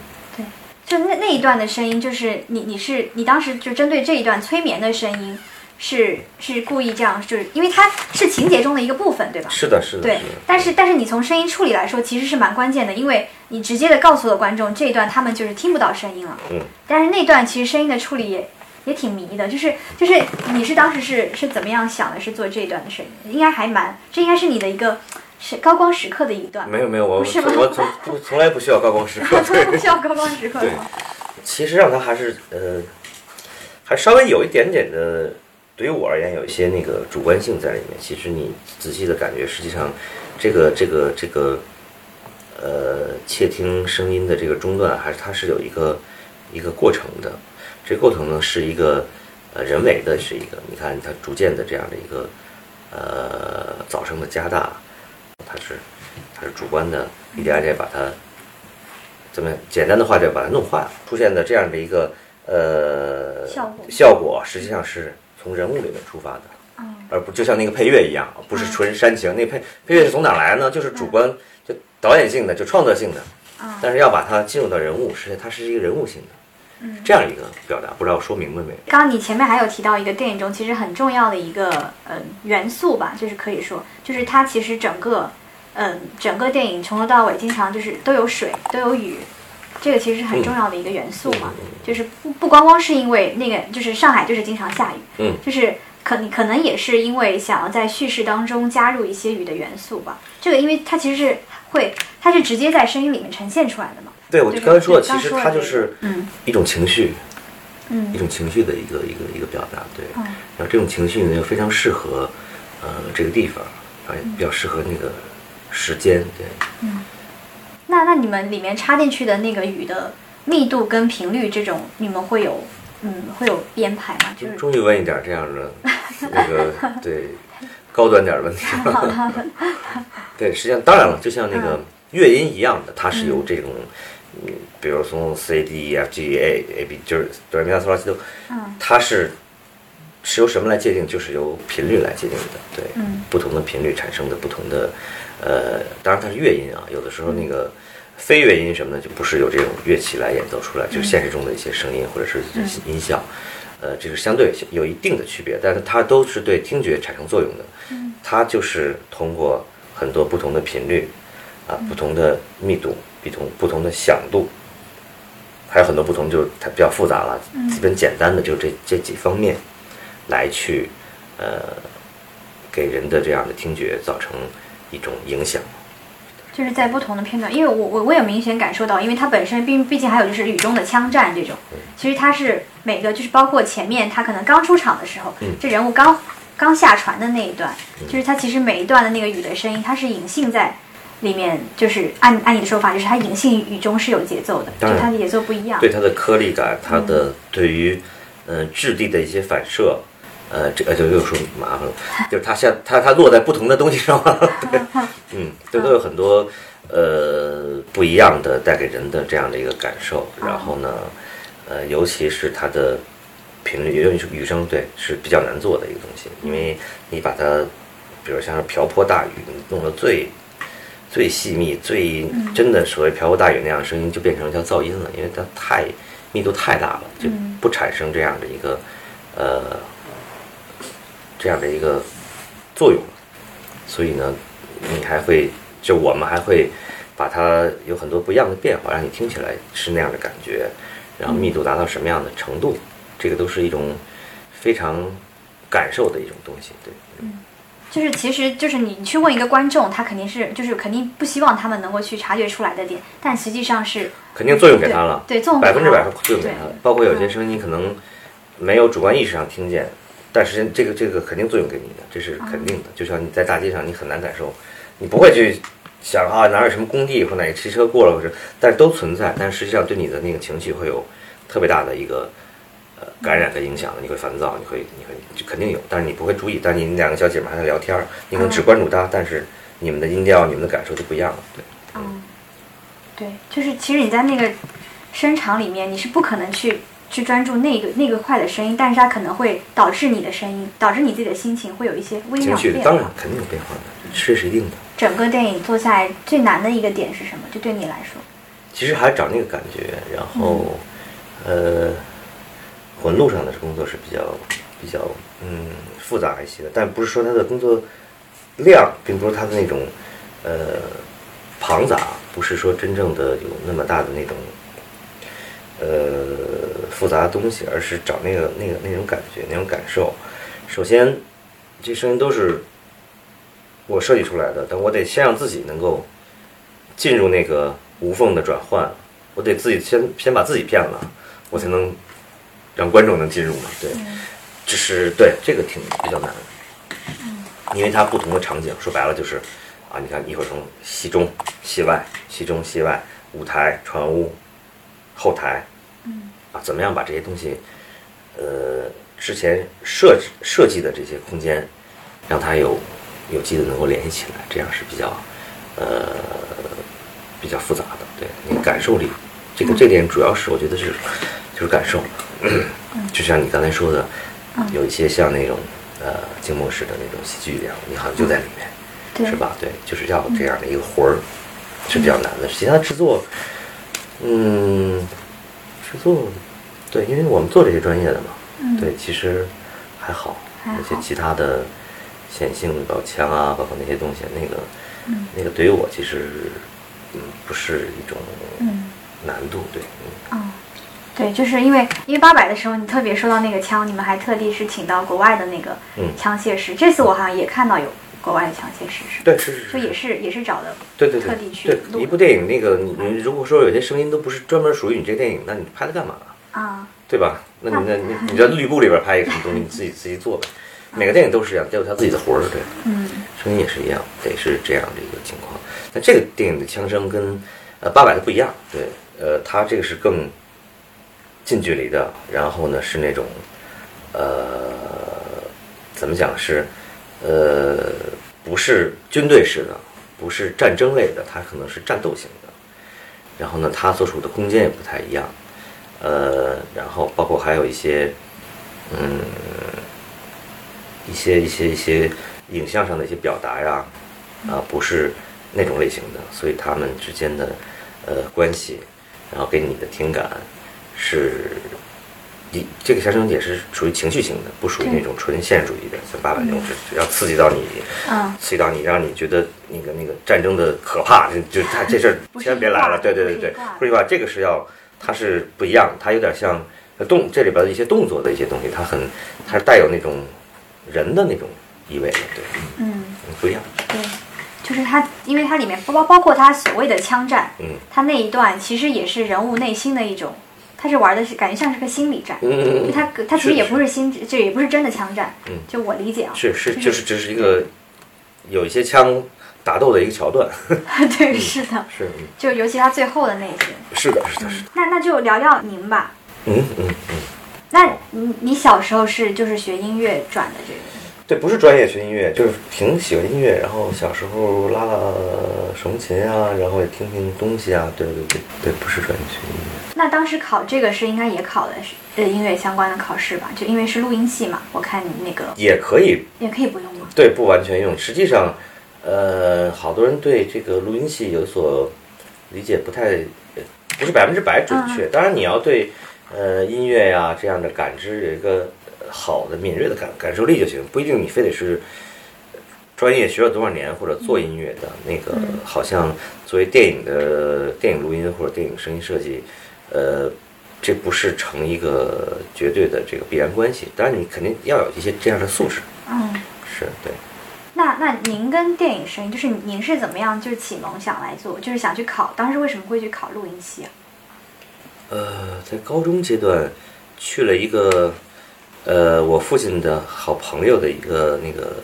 就那那一段的声音，就是你你是你当时就针对这一段催眠的声音，是是故意这样，就是因为它是情节中的一个部分，对吧？是的，是的，对是，但是但是你从声音处理来说，其实是蛮关键的，因为你直接的告诉了观众这一段他们就是听不到声音了。嗯。但是那段其实声音的处理也也挺迷的，就是就是你是当时是是怎么样想的？是做这一段的声音，应该还蛮这应该是你的一个是高光时刻的一段。没有没有，我不是我从不从来不需要高光时刻，从来不需要高光时刻对吗？其实让他还是呃，还稍微有一点点的，对于我而言有一些那个主观性在里面。其实你仔细的感觉，实际上这个这个这个呃窃听声音的这个中断，还是它是有一个一个过程的。这个过程呢是一个呃人为的，是一个你看它逐渐的这样的一个呃噪声的加大，它是它是主观的一点一点把它。怎么简单的话就把它弄坏了，出现的这样的一个呃效果效果实际上是从人物里面出发的，嗯而不就像那个配乐一样，不是纯煽情。那配配乐是从哪来呢？就是主观，就导演性的，就创作性的。嗯但是要把它进入到人物，实际上它是一个人物性的，这样一个表达，不知道我说明白没有？刚刚你前面还有提到一个电影中其实很重要的一个呃元素吧，就是可以说，就是它其实整个嗯、整个电影从头到尾经常就是都有水，都有雨，这个其实是很重要的一个元素嘛，嗯就是不不光光是因为那个，就是上海就是经常下雨，嗯，就是可可能也是因为想要在叙事当中加入一些雨的元素吧。这个因为它其实是会，它是直接在声音里面呈现出来的嘛。对我对刚才说了，其实它就是嗯一种情绪，嗯一种情绪的一个一个一个表达，对。嗯然后这种情绪呢，又非常适合呃这个地方，啊，也比较适合那个时间，对。那那你们里面插进去的那个雨的密度跟频率这种，你们会有嗯会有编排吗？就是终于问一点这样的那个 对高端点的问题了。对，实际上当然了，就像那个乐音一样的，它是由这种，嗯，比如从 C D E F G A A B，就是哆来咪发嗦拉西哆，嗯它是是由什么来界定？就是由频率来界定的。对，嗯不同的频率产生的不同的，呃，当然它是乐音啊，有的时候那个。非乐音什么的，就不是由这种乐器来演奏出来，就是现实中的一些声音或者是音效，呃，这是相对有一定的区别，但是它都是对听觉产生作用的。它就是通过很多不同的频率，啊，不同的密度，不同不同的响度，还有很多不同，就是它比较复杂了。基本简单的就这这几方面，来去呃给人的这样的听觉造成一种影响。就是在不同的片段，因为我我我有明显感受到，因为它本身毕毕竟还有就是雨中的枪战这种，其实它是每个就是包括前面他可能刚出场的时候，嗯这人物刚刚下船的那一段，就是它其实每一段的那个雨的声音，它是隐性在里面，就是按按你的说法，就是它隐性雨中是有节奏的，就它的节奏不一样。对它的颗粒感，它的对于呃质地的一些反射，呃，这个就又说麻烦了，就是它像它它落在不同的东西上了，对，嗯，这都有很多呃不一样的带给人的这样的一个感受。然后呢，呃，尤其是它的频率，尤其是雨声，对，是比较难做的一个东西，因为你把它，比如像是瓢泼大雨，你弄得最最细密、最真的所谓瓢泼大雨那样的声音，就变成一条噪音了，因为它太密度太大了，就不产生这样的一个呃这样的一个作用。所以呢，你还会就我们还会把它有很多不一样的变化，让你听起来是那样的感觉，然后密度达到什么样的程度，这个都是一种非常感受的一种东西，对。嗯就是其实就是你去问一个观众，他肯定是就是肯定不希望他们能够去察觉出来的点，但实际上是肯定作用给他了，对对作用百分之百了作用给他了。包括有些声音可能没有主观意识上听见，但是这个这个肯定作用给你的，这是肯定的。就像你在大街上，你很难感受，你不会去想啊哪有什么工地或哪个汽车过了，或者但是都存在，但实际上对你的那个情绪会有特别大的一个呃感染和影响的。你会烦躁，你会你会就肯定有，但是你不会注意。但是你两个小姐妹还在聊天儿，你可能只关注她，但是你们的音调、你们的感受就不一样了。对。嗯，对，就是其实你在那个声场里面，你是不可能去去专注那个那个块的声音，但是它可能会导致你的声音，导致你自己的心情会有一些微妙的变化当然化。肯定有变化的，这是一定的。整个电影做下来最难的一个点是什么？就对你来说，其实还是找那个感觉，然后，呃，混路上的工作是比较比较嗯复杂一些的，但不是说他的工作量，并不是他的那种呃庞杂，不是说真正的有那么大的那种呃复杂的东西，而是找那个那个那种感觉那种感受。首先，这声音都是我设计出来的，但我得先让自己能够进入那个无缝的转换，我得自己先先把自己骗了，我才能让观众能进入嘛。对，这是对这个挺比较难，因为它不同的场景，说白了就是啊，你看一会儿从戏中、戏外、戏中、戏外、舞台、船屋、后台，啊，怎么样把这些东西，呃，之前设置设计的这些空间，让它有有机的能够联系起来，这样是比较呃比较复杂的。对，你感受力，这个这点主要是我觉得是就是感受，就像你刚才说的，有一些像那种呃静默式的那种喜剧一样，你好像就在里面，是吧？对，就是要这样的一个活儿是比较难的。其他制作，嗯，制作，对，因为我们做这些专业的嘛，对，其实还好，还好而且其他的显性的包括枪啊，包括那些东西，那个，那个对于我其实，嗯，不是一种嗯。难度，对，嗯，嗯，对，就是因为因为八百的时候，你特别说到那个枪，你们还特地是请到国外的那个嗯。枪械师。这次我好像也看到有国外的枪械师，是吧？对，是是，是就是也是也是找的对对对，特地去对一部电影，那个你你如果说有些声音都不是专门属于你这个电影，那你拍它干嘛？啊，对吧？那你那你你在绿布里边拍一个什么东西，你自己自己做呗。每个电影都是这样，都有他自己的活儿，对，嗯声音也是一样，得是这样的一个情况。但这个电影的枪声跟呃八百的不一样，对，呃，它这个是更近距离的，然后呢是那种呃怎么讲是呃不是军队式的，不是战争类的，它可能是战斗型的。然后呢，它所处的空间也不太一样，呃，然后包括还有一些嗯一些一些一些影像上的一些表达呀，啊、不是那种类型的，所以他们之间的呃关系，然后给你的听感是，一这个相声也是属于情绪型的，不属于那种纯现实主义的，像八百那种是只要刺激到你，嗯。刺激到你，让你觉得那个那个战争的可怕，就就他这事儿千万别来了，对对对对不是一挂，不是一挂，这个是要它是不一样，它有点像动这里边的一些动作的一些东西，它很它是带有那种人的那种意味的，对，嗯，嗯不一样，对，就是它，因为它里面包包包括它所谓的枪战，嗯。它那一段其实也是人物内心的一种，它是玩的是感觉像是个心理战，嗯就他他其实也不是心，就也不是真的枪战，嗯。就我理解啊，是是就是只是一个有一些枪打斗的一个桥段，对，是的，是嗯。就尤其他最后的那些，是的是的是的，那那就聊聊您吧。嗯嗯嗯。那你你小时候是就是学音乐转的这个，对，不是专业学音乐，就是挺喜欢音乐，然后小时候拉拉手风琴啊，然后也听听东西啊，对对对对，不是专业学音乐。那当时考这个是应该也考的是呃音乐相关的考试吧？就因为是录音系嘛，我看你那个也可以，也可以不用吗？对，不完全用。实际上，呃，好多人对这个录音系有所理解不太，呃不是百分之百准确。当然，你要对呃音乐呀、这样的感知有一个呃好的敏锐的感感受力就行，不一定你非得是专业学了多少年或者做音乐的那个，好像作为电影的电影录音或者电影声音设计，呃。这不是成一个绝对的这个必然关系，当然你肯定要有一些这样的素质，嗯，是对。那那您跟电影声音，就是您是怎么样就是启蒙想来做，就是想去考，当时为什么会去考录音系啊？呃，在高中阶段去了一个呃我父亲的好朋友的一个那个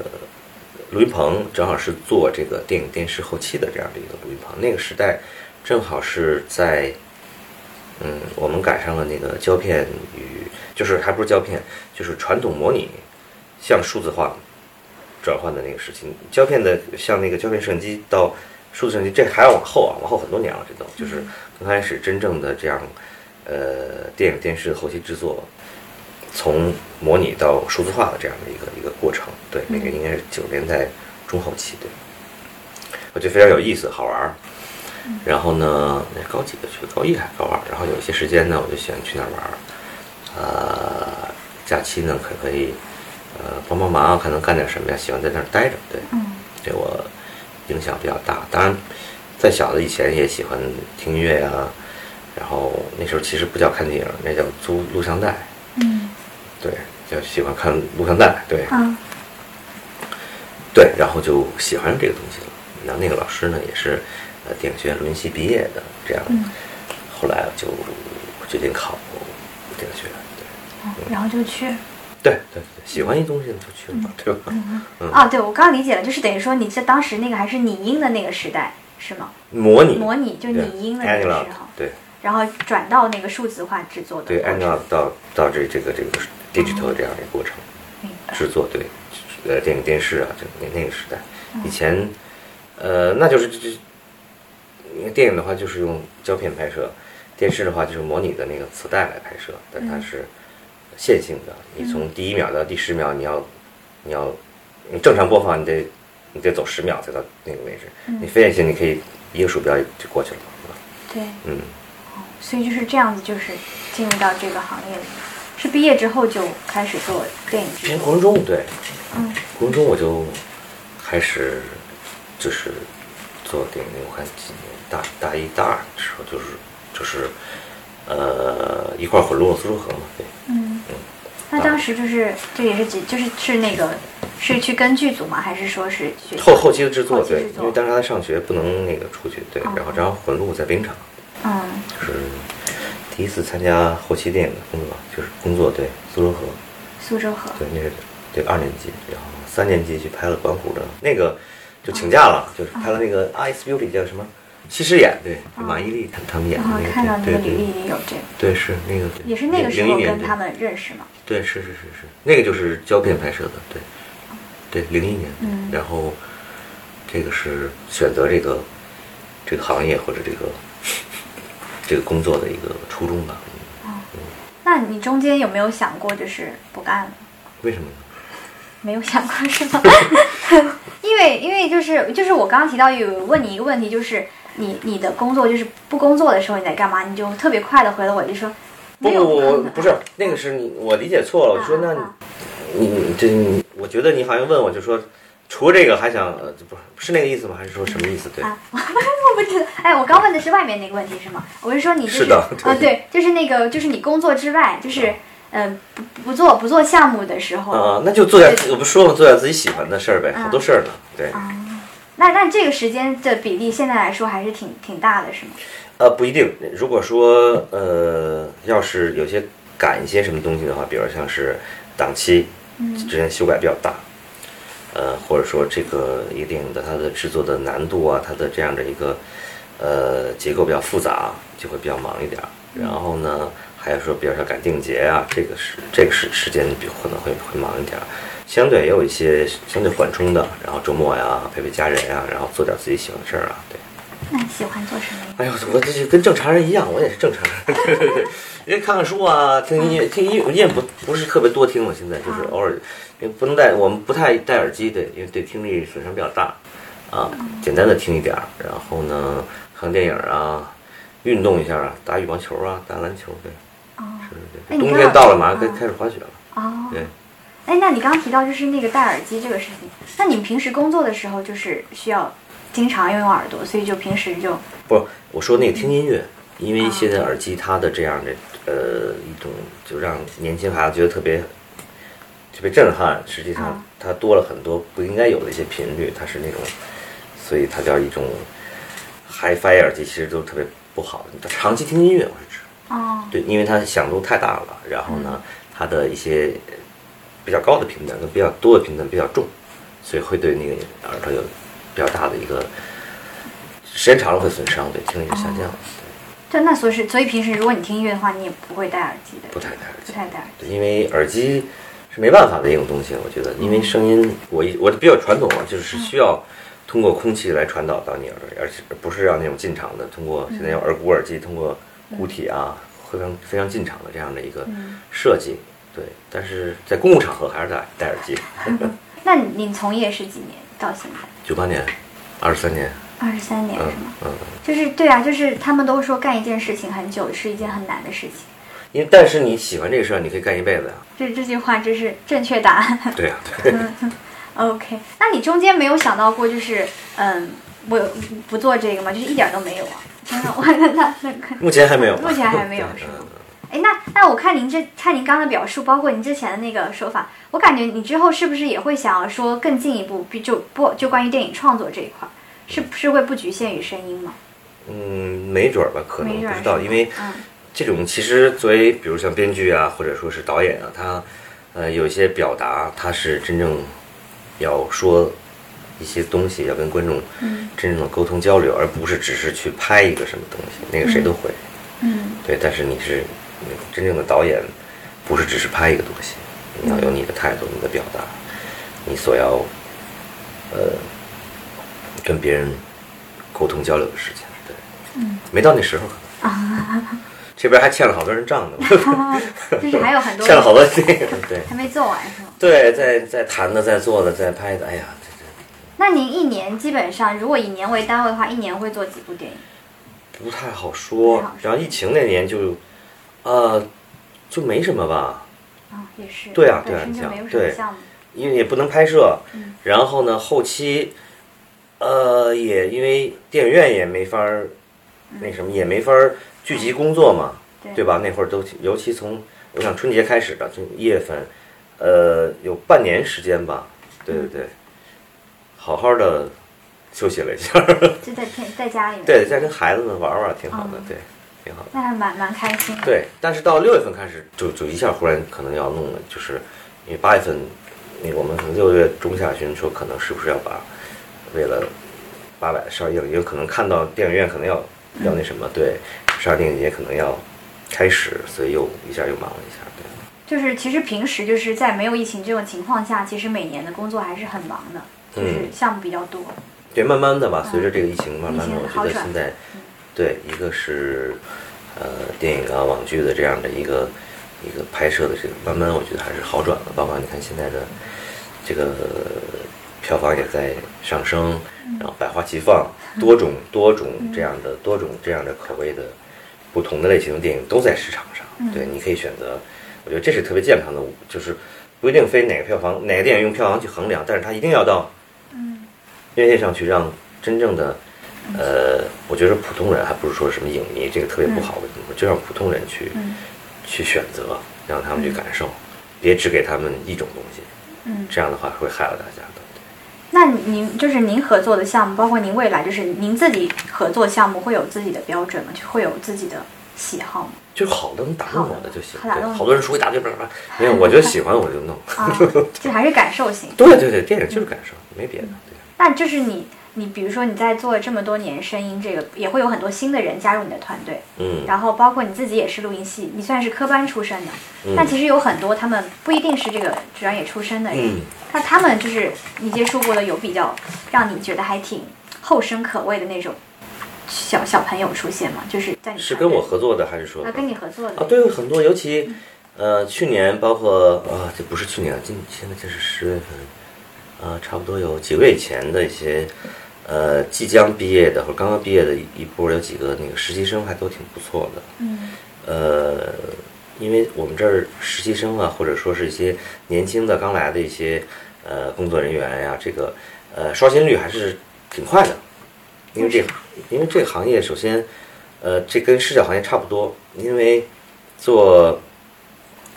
录音棚，正好是做这个电影电视后期的这样的一个录音棚。那个时代正好是在嗯，我们赶上了那个胶片与就是还不是胶片，就是传统模拟向数字化转换的那个时期。胶片的像那个胶片摄影机到数字摄影机，这还要往后啊，往后很多年了，这都就是刚开始真正的这样呃电影电视后期制作，从模拟到数字化的这样的一个一个过程。对，那个应该是九十年代中后期，对，我觉得非常有意思，好玩儿。然后呢，那高几的去？高一还是高二？然后有一些时间呢，我就喜欢去那儿玩儿。呃，假期呢，可可以呃帮帮忙，看能干点什么呀？喜欢在那儿待着，对，嗯对我影响比较大。当然，再小的以前也喜欢听音乐呀、然后那时候其实不叫看电影，那叫租录像带，嗯对，就喜欢看录像带，对，嗯对，然后就喜欢上这个东西了。然后那个老师呢，也是呃电影学院录音系毕业的，这样。嗯后来就决定考电影学院。嗯，然后就去。对对对对，喜欢一东西就去了吧，对吧？嗯啊，对，我刚刚理解了，就是等于说你在当时那个还是拟音的那个时代，是吗？模拟模拟就拟音的那个时候，对然后转到那个数字化制作的对过程。，analog 到到这这个这个 digital 这样的一个过程。制作，对，呃，电影、电视啊，这那那个时代，嗯以前，呃，那就是这这，因为电影的话就是用胶片拍摄，电视的话就是模拟的那个磁带来拍摄，但它是线性的，你从第一秒到第十秒，你要你要你正常播放，你得你得走十秒才到那个位置，你非线性，你可以一个鼠标就过去了，对吧？对，嗯，所以就是这样子，就是进入到这个行业里。是毕业之后就开始做电影制因为作。国中对，嗯国中我就开始就是做电影，我看几年大大一大二的时候就是就是呃一块儿混录了苏州河嘛，对。嗯，那当时就是这也是几就是是那个是去跟剧组吗？还是说是学后后期的制作，对因为当时他在上学，不能那个出去，对哦，然后然后混录在冰场，嗯就是第一次参加后期电影的工作，就是工作，对，苏州河，苏州河。对，那是对二年级，然后三年级去拍了管虎的那个，就请假了，就是拍了那个《Ice Beauty》叫什么？西施演，对，就马伊琍他他们演的那个，看到那对对个履历里有这个，对，是那个，对。也是那个时候跟他们认识嘛。对，是是是是，那个就是胶片拍摄的，对，对，零一年，嗯。然后这个是选择这个这个行业或者这个这个工作的一个初衷吧。那你中间有没有想过就是不干了？为什么呢？没有想过是吗？因为因为就是就是我刚刚提到有问你一个问题，就是你你的工作就是不工作的时候你在干嘛？你就特别快的回了我一句说不不不，不是那个是你我理解错了。我说那啊你你这你，我觉得你好像问我就说，除了这个还想呃不是是那个意思吗？还是说什么意思？对，啊，我不知道。哎，我刚问的是外面那个问题是吗？我是说你就是的啊，对，就是那个就是你工作之外，就是嗯、呃不不做不做项目的时候，啊，那就做点我不说了，做点自己喜欢的事儿呗，啊好多事儿呢。对，那那这个时间的比例现在来说还是挺挺大的，是吗？呃，不一定。如果说呃，要是有些赶一些什么东西的话，比如像是档期之间修改比较大，呃，或者说这个一个电影的它的制作的难度啊，它的这样的一个呃结构比较复杂，就会比较忙一点儿。然后呢，还有说比如说赶定节啊，这个是这个时时间比可能会会忙一点儿。相对也有一些相对缓冲的，然后周末呀陪陪家人呀，然后做点自己喜欢的事儿啊，对。那你喜欢做什么？哎呦，我这就跟正常人一样，我也是正常人。对对对，因为看看书啊，听音乐，听音乐音乐不不是特别多听了，现在就是偶尔，因为不能戴，我们不太戴耳机，对，因为对听力损伤比较大，啊，简单的听一点儿，然后呢，看电影啊，运动一下啊，打羽毛球啊，打篮球，对，哦是是对。冬天到了，马上该嗯开始滑雪了，哦，对。哎，那你刚刚提到就是那个戴耳机这个事情，那你们平时工作的时候就是需要经常用用耳朵，所以就平时就不，我说那个听音乐，因为现在耳机它的这样的呃一种，就让年轻孩子觉得特别特别震撼。实际上啊，它多了很多不应该有的一些频率，它是那种，所以它叫一种 HiFi 耳机，其实都特别不好的。长期听音乐，我是指哦对，因为它响度太大了，然后呢，它的一些比较高的频段跟比较多的频段比较重，所以会对那个耳朵有比较大的一个时间长了会损伤，对听力就下降，对那所是所以平时如果你听音乐的话，你也不会戴耳机的，不太戴耳机，不太戴耳机。因为耳机是没办法的一种东西，我觉得，因为声音我一我比较传统啊，就是需要通过空气来传导到你耳朵里，而且不是让那种进场的，通过现在有耳骨耳机，通过固体啊，非常非常进场的这样的一个设计，对，但是在公共场合还是戴戴耳机。那你你从业是几年到现在？九八年，二十三年，二十三年嗯是吗？嗯，就是对啊，就是他们都说干一件事情很久是一件很难的事情。因为但是你喜欢这个事儿，你可以干一辈子呀。这这句话就是正确答案。对呀、对。OK，那你中间没有想到过，就是嗯，我不做这个吗？就是一点都没有啊！真的，我那那那目前还没有，目前还没有 是吗嗯哎，那那我看您这看您刚刚的表述，包括您之前的那个说法，我感觉你之后是不是也会想要说更进一步，比就不就关于电影创作这一块儿，是不是会不局限于声音吗？嗯，没准儿吧，可能不知道，因为嗯这种其实作为比如像编剧啊，或者说是导演啊，他呃有一些表达，他是真正要说一些东西，要跟观众嗯真正的沟通交流，而不是只是去拍一个什么东西，那个谁都会。嗯对，但是你是那个真正的导演，不是只是拍一个东西，你要有你的态度、你的表达，你所要呃跟别人沟通交流的事情。对，嗯没到那时候，啊，这边还欠了好多人账呢，就是还有很多欠了好多电影。对还没做完是吗？对，在在谈的，在做的，在拍的，哎呀，这这那您一年基本上，如果以年为单位的话，一年会做几部电影？不太好说好。说然后疫情那年就，呃，就没什么吧。啊，也是。对啊对啊你想本身就没有什么对。因为也不能拍摄，嗯然后呢，后期，呃，也因为电影院也没法儿，那什么也没法儿聚集工作嘛，对对吧？那会儿都尤其从我想春节开始的，就一月份，呃，有半年时间吧，对对对，好好的休息了一下，就在天在家里面。对，在跟孩子们玩玩，挺好的，嗯对，挺好的。那还蛮蛮开心的。对，但是到六月份开始，就就一下忽然可能要弄了，就是因为八月份，那个我们可能六月中下旬说可能是不是要把为了八百上映，也有可能看到电影院可能要要那什么，对，十二电影节可能要开始，所以又一下又忙了一下，对。就是其实平时就是在没有疫情这种情况下，其实每年的工作还是很忙的，就是嗯项目比较多。对，慢慢的吧，随着这个疫情，慢慢的，我觉得现在，对，一个是呃电影啊、网剧的这样的一个一个拍摄的这个，慢慢我觉得还是好转了。包括你看现在的这个票房也在上升，然后百花齐放，多种 多种这样的多种这样的口味的不同的类型的电影都在市场上。对，你可以选择，我觉得这是特别健康的，就是不一定非哪个票房哪个电影用票房去衡量，但是它一定要到嗯。院线上去让真正的，呃，我觉得普通人还不是说什么影迷，这个特别不好的地方，就让普通人去、嗯。去选择，让他们去感受，别只给他们一种东西，嗯，这样的话会害了大家。的。那您就是您合作的项目，包括您未来就是您自己合作项目，会有自己的标准吗？就会有自己的喜好吗？就是好的能打动我的就行。对，好好多人说一大堆，没有，我觉得喜欢我就弄。啊，就还是感受型。对对对，电影就是感受，没别的。对。那就是你，你比如说你在做这么多年声音，这个也会有很多新的人加入你的团队，嗯，然后包括你自己也是录音系，你算是科班出身的，嗯。但其实有很多他们不一定是这个专业出身的人，嗯。那他们就是你接触过的有比较让你觉得还挺后生可畏的那种小小朋友出现吗？就是在你是跟我合作的还是说啊，跟你合作的啊，对，很多，尤其呃，去年包括啊，这不是去年，今现在这是十月份，啊，差不多有几个月前的一些呃即将毕业的或者刚刚毕业的一一波，有几个那个实习生还都挺不错的。嗯呃，因为我们这儿实习生啊，或者说是一些年轻的刚来的一些呃工作人员呀、这个呃刷新率还是挺快的。因为这，因为这个行业首先，呃，这跟视角行业差不多，因为做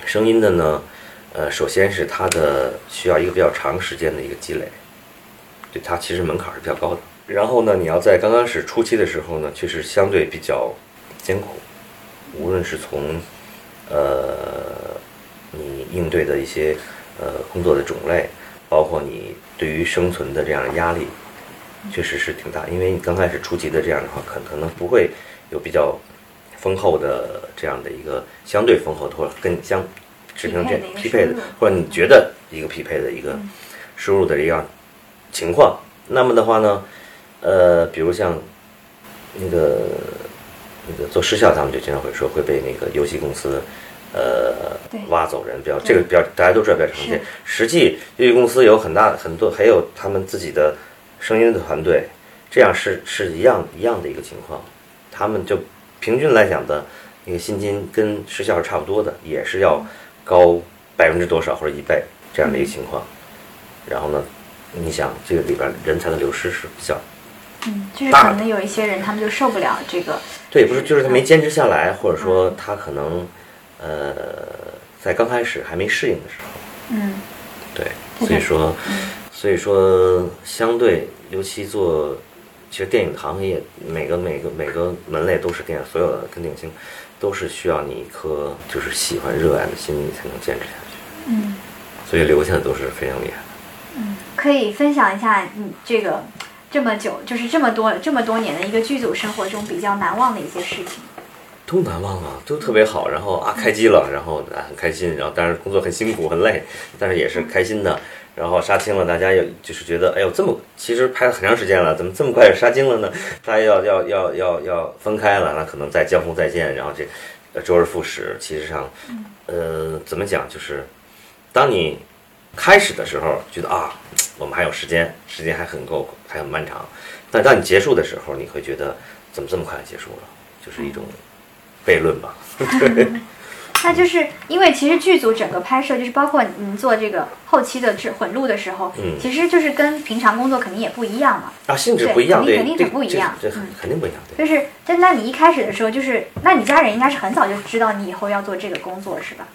声音的呢，呃，首先是它的需要一个比较长时间的一个积累，对它其实门槛是比较高的。然后呢，你要在刚开始初期的时候呢，确实相对比较艰苦，无论是从呃你应对的一些呃工作的种类，包括你对于生存的这样的压力，确实是挺大。因为你刚开始初级的这样的话，可可能不会有比较丰厚的这样的一个相对丰厚的或者跟你相持平这匹配的一个匹配的，或者你觉得一个匹配的一个收入的一样情况。那么的话呢，呃，比如像那个那个做失效，他们就经常会说会被那个游戏公司呃挖走人，比较这个比较大家都知道比较常见。实际游戏公司有很大很多，还有他们自己的声音的团队，这样是是一样一样的一个情况。他们就平均来讲的那个薪金跟失效是差不多的，也是要高百分之多少或者一倍这样的一个情况。然后呢，你想这个里边人才的流失是比较嗯，就是可能有一些人他们就受不了这个，对，不是，就是他没坚持下来，或者说他可能，呃，在刚开始还没适应的时候，嗯对，所以说，所以说，相对，尤其做，其实电影行业每个每个每个门类都是电影，所有的跟电影星都是需要你一颗就是喜欢热爱的心，你才能坚持下去，嗯。所以留下的都是非常厉害的。可以分享一下你这个这么久，就是这么多这么多年的一个剧组生活中比较难忘的一些事情。都难忘啊，都特别好。然后啊，开机了，然后啊很开心，然后当然工作很辛苦很累，但是也是开心的。然后杀青了，大家又就是觉得，哎呦，这么其实拍了很长时间了，怎么这么快就杀青了呢？大家要要要要要分开了，那可能在江湖再见，然后这呃周而复始。其实上，呃，怎么讲，就是当你开始的时候觉得啊，我们还有时间，时间还很够，还很漫长。但当你结束的时候，你会觉得怎么这么快结束了？就是一种悖论吧。对，那就是因为其实剧组整个拍摄，就是包括你做这个后期的制混录的时候，嗯其实就是跟平常工作肯定也不一样嘛。啊，性质不一样，对，肯定肯定很不一样这肯定不一样，对。就是，但那你一开始的时候，就是，那你家人应该是很早就知道你以后要做这个工作是吧？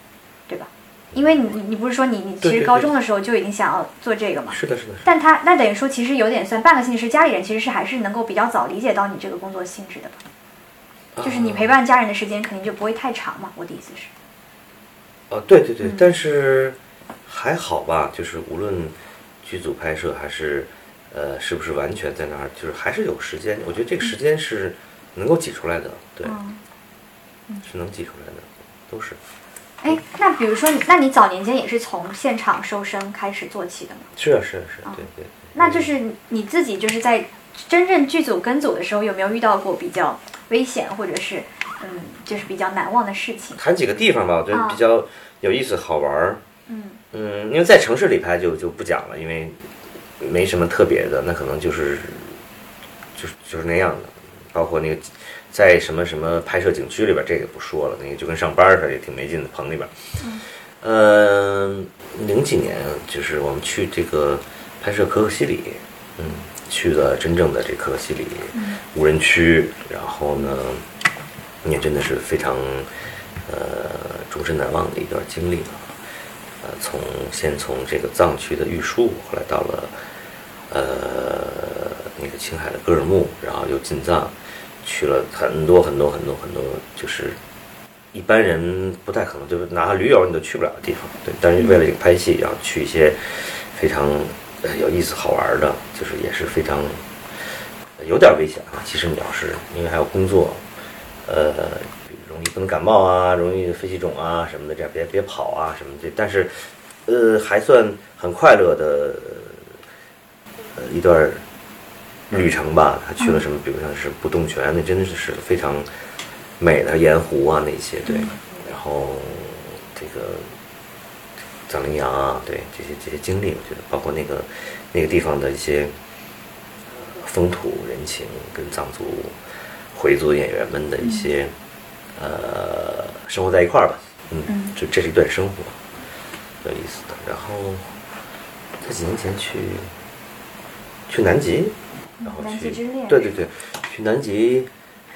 因为你你你不是说你你其实高中的时候就已经想要做这个嘛？是的，是的，但他那等于说，其实有点算半个性质，家里人其实是还是能够比较早理解到你这个工作性质的吧？就是你陪伴家人的时间肯定就不会太长嘛。我的意思是，哦，对对对，嗯但是还好吧，就是无论剧组拍摄还是呃是不是完全在那儿，就是还是有时间。我觉得这个时间是能够挤出来的，对，嗯，是能挤出来的，都是。哎，那比如说你，那你早年间也是从现场收声开始做起的吗？是啊，是啊，是啊，对对。那就是你自己就是在真正剧组跟组的时候，有没有遇到过比较危险或者是嗯，就是比较难忘的事情？谈几个地方吧，我觉得啊比较有意思、好玩儿。嗯嗯，因为在城市里拍就就不讲了，因为没什么特别的，那可能就是就是就是那样的。包括那个在什么什么拍摄景区里边，这个不说了，那个就跟上班似的，也挺没劲的，棚里边。嗯，零几年就是我们去这个拍摄可可西里，嗯，去了真正的这可可西里无人区，然后呢，也真的是非常呃终身难忘的一段经历了。呃，从先从这个藏区的玉树，后来到了呃那个青海的格尔木，然后又进藏，去了很多很多很多很多，就是一般人不太可能，就是哪怕驴友你都去不了的地方。对，但是为了这个拍戏，要去一些非常有意思好玩的，就是也是非常有点危险啊。其实你要是因为还有工作，呃，容易不能感冒啊，容易肺气肿啊什么的，这样别别跑啊什么的。但是，呃，还算很快乐的呃一段旅程吧。他去了什么，比如像是不动泉，那真的是是非常美的盐湖啊那些，对。然后这个藏羚羊啊，对这些这些经历，我觉得包括那个那个地方的一些风土人情，跟藏族回族演员们的一些、呃生活在一块儿吧，嗯，嗯就这是一段生活，有意思的。然后在几年前去去南极，然后去对对对，去南极。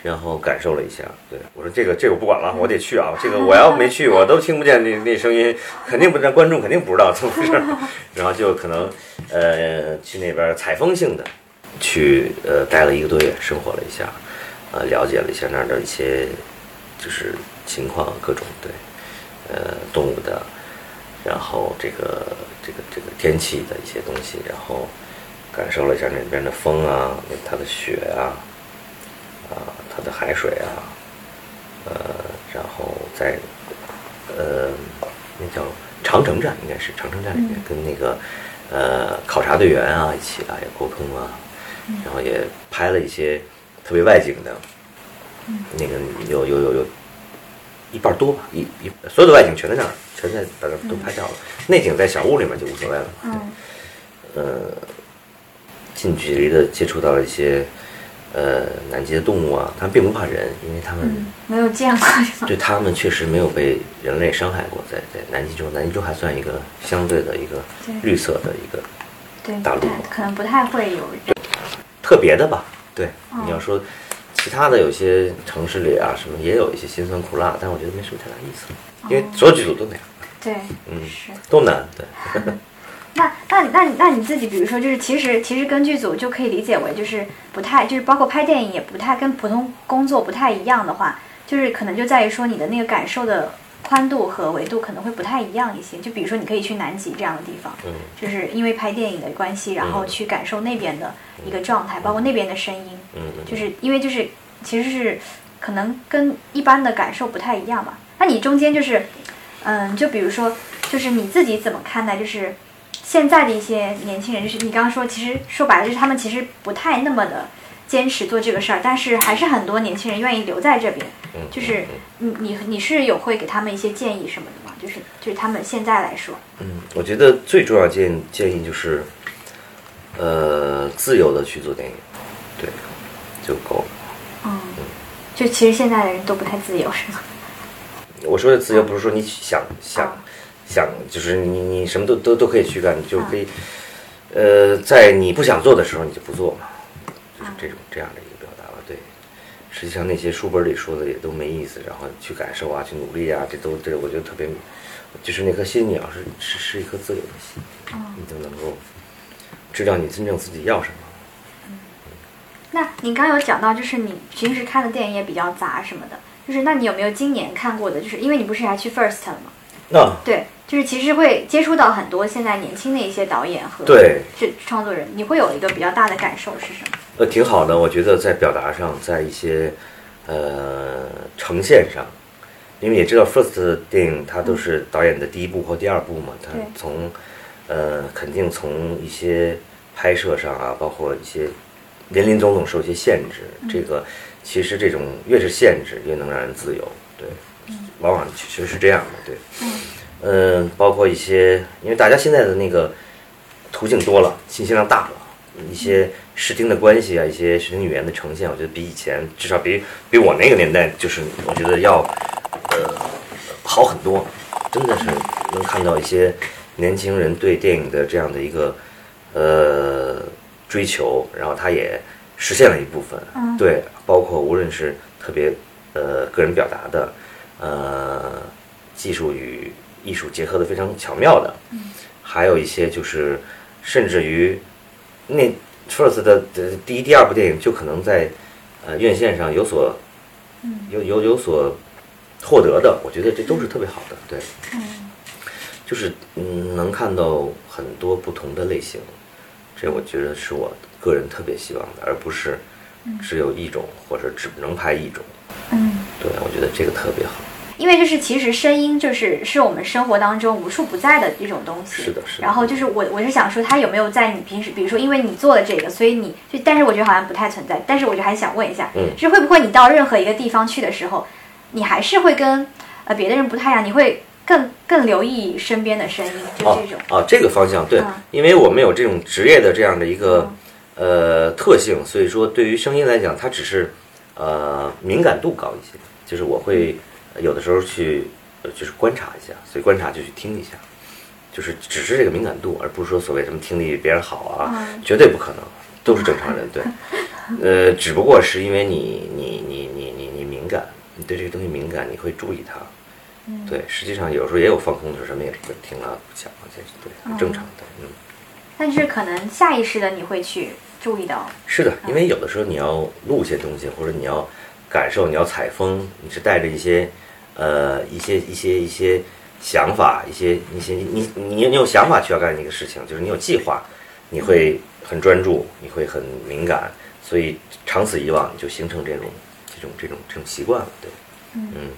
然后感受了一下，对我说这个这个我不管了，我得去啊！这个我要没去，我都听不见那那声音，肯定不让观众肯定不知道怎么回事儿。然后就可能呃去那边采风性的去呃待了一个多月，生活了一下，呃了解了一下那儿的一些就是情况各种对，呃动物的，然后这个这个这个天气的一些东西，然后感受了一下那边的风啊，那它的雪啊。啊，它的海水啊，呃，然后在呃，那叫长城站，应该是长城站里面跟那个呃考察队员啊一起啊也沟通啊，然后也拍了一些特别外景的，那个有有有有一半多吧，一一所有的外景全在那儿，全在把它都拍掉了，内景在小屋里面就无所谓了，嗯。呃，近距离的接触到了一些呃南极的动物啊，它们并不怕人，因为它们、嗯，没有见过是吗？对它们确实没有被人类伤害过，在在南极洲，南极洲还算一个相对的一个绿色的一个对，大陆可能不太会有。特别的吧。对，嗯你要说其他的有些城市里啊什么也有一些辛酸苦辣，但我觉得没什么太大意思，因为所有剧组都那样，对，嗯是。都难。对，那那那你那你自己，比如说，就是其实其实跟剧组就可以理解为就是不太，就是包括拍电影也不太跟普通工作不太一样的话，就是可能就在于说你的那个感受的宽度和维度可能会不太一样一些。就比如说你可以去南极这样的地方，嗯就是因为拍电影的关系，然后去感受那边的一个状态，包括那边的声音，嗯嗯，就是因为就是其实是可能跟一般的感受不太一样吧。那你中间就是，嗯，就比如说，就是你自己怎么看待就是现在的一些年轻人，就是你刚刚说，其实说白了就是他们其实不太那么的坚持做这个事儿，但是还是很多年轻人愿意留在这边。嗯就是你你你是有会给他们一些建议什么的吗？就是就是他们现在来说，嗯，我觉得最重要建建议就是，呃，自由的去做电影，对，就够了。嗯，就其实现在的人都不太自由，是吗？我说的自由不是说你想想想，就是你你什么都都都可以去干，你就可以，呃，在你不想做的时候你就不做嘛，就是这种这样的一个表达吧。对，实际上那些书本里说的也都没意思，然后去感受啊，去努力啊，这都这我觉得特别，就是那颗心，你要是是是一颗自由的心，你就能够知道你真正自己要什么。那您刚有讲到，就是你平时看的电影也比较杂什么的，就是那你有没有今年看过的？就是因为你不是还去 First 了吗？那对，就是其实会接触到很多现在年轻的一些导演和对。是创作人，你会有一个比较大的感受是什么？呃，挺好的，我觉得在表达上，在一些呃呈现上，因为也知道 First 的电影它都是导演的第一部或第二部嘛，它从呃肯定从一些拍摄上啊，包括一些林林总总受一些限制，这个其实这种越是限制，越能让人自由，对，往往其实是这样的，对，嗯、包括一些，因为大家现在的那个途径多了，信息量大了，一些视听的关系啊，一些视听语言的呈现，我觉得比以前至少比比我那个年代，就是我觉得要呃好很多，真的是能看到一些年轻人对电影的这样的一个呃追求，然后他也实现了一部分，嗯。对，包括无论是特别呃个人表达的，呃技术与艺术结合的非常巧妙的，还有一些就是甚至于那 First 的的第一、第二部电影就可能在呃院线上有所有有有所获得的，我觉得这都是特别好的，对，就是嗯能看到很多不同的类型，这我觉得是我个人特别希望的，而不是只有一种或者只能拍一种，嗯，对我觉得这个特别好。因为就是其实声音就是是我们生活当中无处不在的一种东西。是的是的然后就是我我是想说，它有没有在你平时，比如说因为你做了这个，所以你就，但是我觉得好像不太存在。但是我就还想问一下，嗯就是会不会你到任何一个地方去的时候，你还是会跟呃别的人不太一样，你会更更留意身边的声音，就哦这种。啊，这个方向对嗯，因为我们有这种职业的这样的一个呃特性，所以说对于声音来讲，它只是呃敏感度高一些，就是我会呃有的时候去呃就是观察一下，所以观察就去听一下，就是只是这个敏感度，而不是说所谓什么听力比别人好啊，嗯绝对不可能，都是正常人，对，呃，只不过是因为你你你你你你敏感，你对这个东西敏感，你会注意它。对，实际上有时候也有放空的时候，什么也不听了不讲了，这是对，很正常的。嗯，但是可能下意识的你会去注意到，是的，因为有的时候你要录一些东西，或者你要感受，你要采风，你是带着一些呃一些一些一些想法，一些一些你你你有想法去要干一个事情，就是你有计划，你会很专注，你会很敏感，所以长此以往，你就形成这种这种这种这种习惯了。对，嗯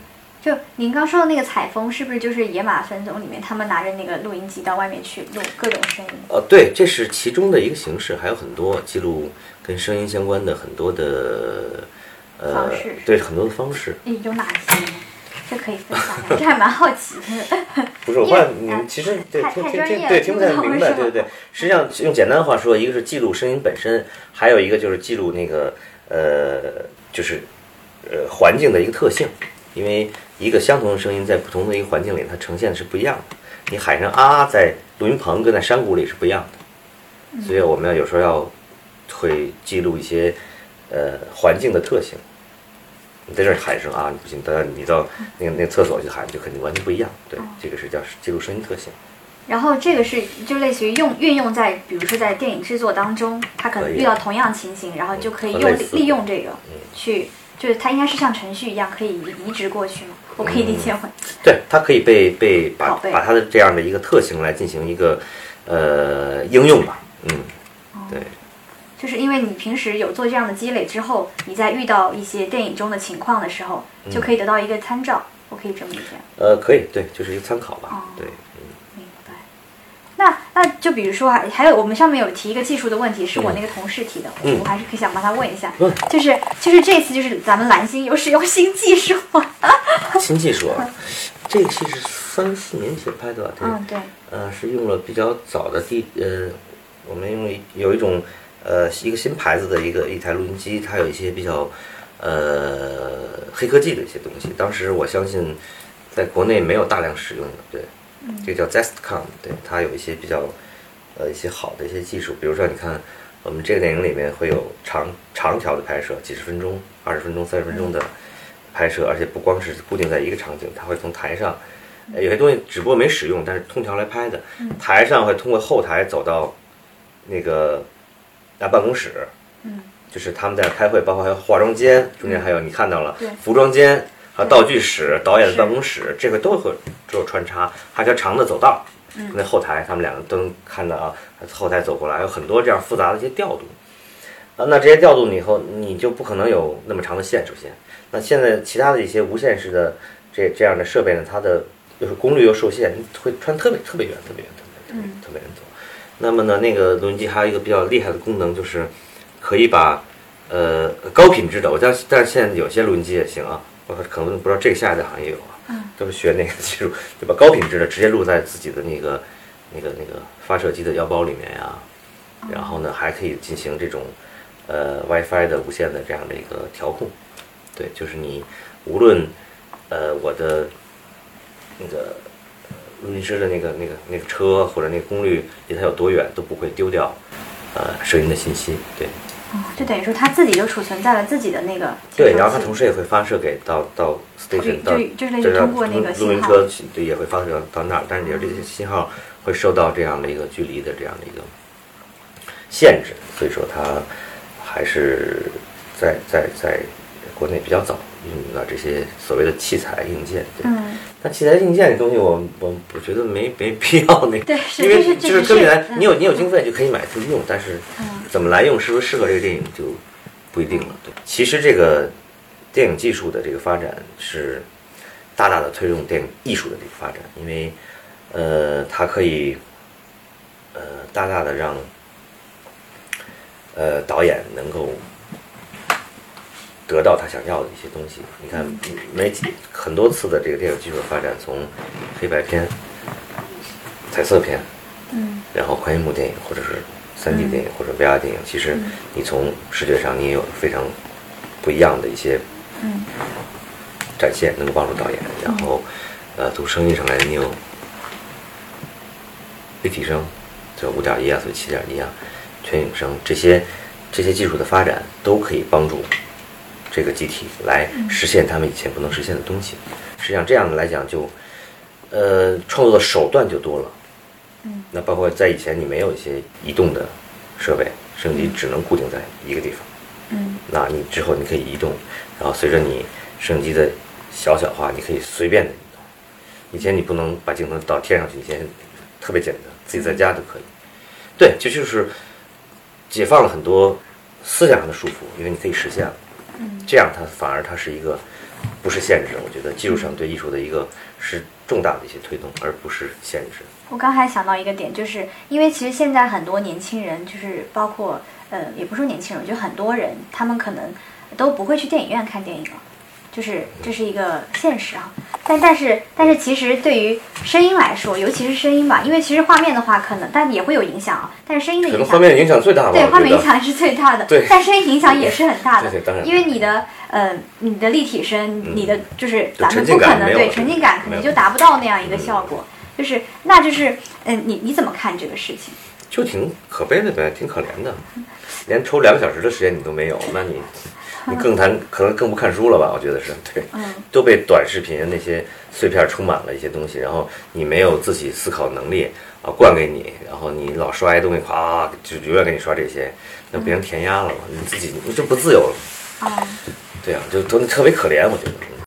就您刚说的那个采风，是不是就是《野马分鬃》里面他们拿着那个录音机到外面去录各种声音？呃，对，这是其中的一个形式，还有很多记录跟声音相关的很多的呃方式，对很多的方式。诶有哪些？这可以分享一下，这还蛮好奇的。不是，我怕你其实对听听听对听不太明白，对对对。实际上用简单的话说，一个是记录声音本身，还有一个就是记录那个呃，就是呃环境的一个特性。因为一个相同的声音在不同的一个环境里，它呈现的是不一样的。你喊声啊，在录音棚跟在山谷里是不一样的。所以我们要有时候要会记录一些呃环境的特性。你在这儿喊声啊，你不行；但你到那个那个厕所去喊，就肯定完全不一样。对，这个是叫记录声音特性。然后这个是就类似于用运用在，比如说在电影制作当中，他可能遇到同样情形，然后就可以用利用这个嗯去，就是它应该是像程序一样可以移移植过去吗？我可以理解为，对，它可以被被把把它的这样的一个特性来进行一个呃应用吧。嗯，对，就是因为你平时有做这样的积累之后，你在遇到一些电影中的情况的时候，就可以得到一个参照。我可以这么理解。呃，可以，对，就是一个参考吧。哦对。那那就比如说还还有我们上面有提一个技术的问题，是我那个同事提的，嗯我还是可以想帮他问一下，问就是就是这次就是咱们蓝星有使用新技术吗？新技术啊，这个戏是三四年前拍的吧？对，嗯，对，呃，是用了比较早的地呃，我们用有一种呃一个新牌子的一个一台录音机，它有一些比较呃黑科技的一些东西。当时我相信，在国内没有大量使用的，对，这个叫 Zestcom，对，它有一些比较呃一些好的一些技术，比如说你看我们这个电影里面会有长长条的拍摄，几十分钟、二十分钟、三十分钟的拍摄，而且不光是固定在一个场景，它会从台上。呃有些东西只不过没使用，但是通条来拍的，台上会通过后台走到那个啊办公室，嗯。就是他们在开会，包括还有化妆间，中间还有你看到了对。服装间，还有道具室、导演的办公室，这个都会都有穿插，还有条长的走道，那后台他们两个都能看到啊，后台走过来，有很多这样复杂的一些调度。啊，那这些调度你以后你就不可能有那么长的线，首先，那现在其他的一些无线式的这这样的设备呢，它的就是功率又受限，会穿特别特别远、特别远、特别远、特别远走。那么呢，那个录音机还有一个比较厉害的功能，就是可以把呃高品质的，我但但是现在有些录音机也行啊，我可能不知道这个下一代好像也有啊，都是学那个技术，就把高品质的直接录在自己的那个那个那个发射机的腰包里面呀、然后呢还可以进行这种呃 WiFi 的无线的这样的一个调控，对，就是你无论呃我的那个呃录音师的那个那个那个车或者那个功率离它有多远，都不会丢掉呃声音的信息。对就等于说他自己就储存在了自己的那个对，然后它同时也会发射给到到 station 就到就是通过那个录录音信号。车对也会发射到那儿，但是你说这些信号会受到这样的一个距离的这样的一个限制，所以说它还是在在在国内比较早。运用到这些所谓的器材硬件。对，嗯，但器材硬件这东西我，我我觉得没没必要那，对因为就是这是特别难，嗯你有你有经费就可以买就用，但是嗯怎么来用，是不是适合这个电影就不一定了。对，其实这个电影技术的这个发展是大大的推动电影艺术的这个发展，因为呃，它可以呃大大的让呃导演能够得到他想要的一些东西。你看，没几很多次的这个电影技术的发展，从黑白片、彩色片，嗯，然后宽银幕电影，或者是三 D 电影，或者 VR 电影，其实你从视觉上你也有非常不一样的一些嗯。展现，能够帮助导演。然后，呃，从声音上来，你有立体声，就五点一啊，所以七点一啊，全景声这些这些技术的发展，都可以帮助这个机体来实现他们以前不能实现的东西。实际上这样来讲就，呃，创作的手段就多了。嗯，那包括在以前你没有一些移动的设备，摄影机只能固定在一个地方。嗯那你之后你可以移动，然后随着你摄影机的小小化，你可以随便的移动。以前你不能把镜头到天上去，以前特别简单，自己在家都可以。对，这就是解放了很多思想上的束缚，因为你可以实现了。这样它反而它是一个不是限制，我觉得技术上对艺术的一个是重大的一些推动，而不是限制。我刚还想到一个点，就是因为其实现在很多年轻人，就是包括呃，也不是说年轻人，就很多人，他们可能都不会去电影院看电影了，就是这是一个现实啊。但但是但是其实对于声音来说，尤其是声音吧，因为其实画面的话可能，但也会有影响啊。但是声音的影响可能画，面影响最大吧，对。画面影响是最大的，对但声音影响也是很大的，对对当然因为你的呃你的立体声，你的就是咱们不可能对沉浸感可能就达不到那样一个效果，就是那就是嗯、你你怎么看这个事情？就挺可悲的呗，挺可怜的，连抽两个小时的时间你都没有，那你你更谈可能更不看书了吧？我觉得是对，嗯 都被短视频那些碎片充满了一些东西，然后你没有自己思考能力啊，灌给你，然后你老刷一东西，咵就永远给你刷这些，那变成填鸭了嘛，你自己你就不自由了，啊、对啊，就都特别可怜，我觉得。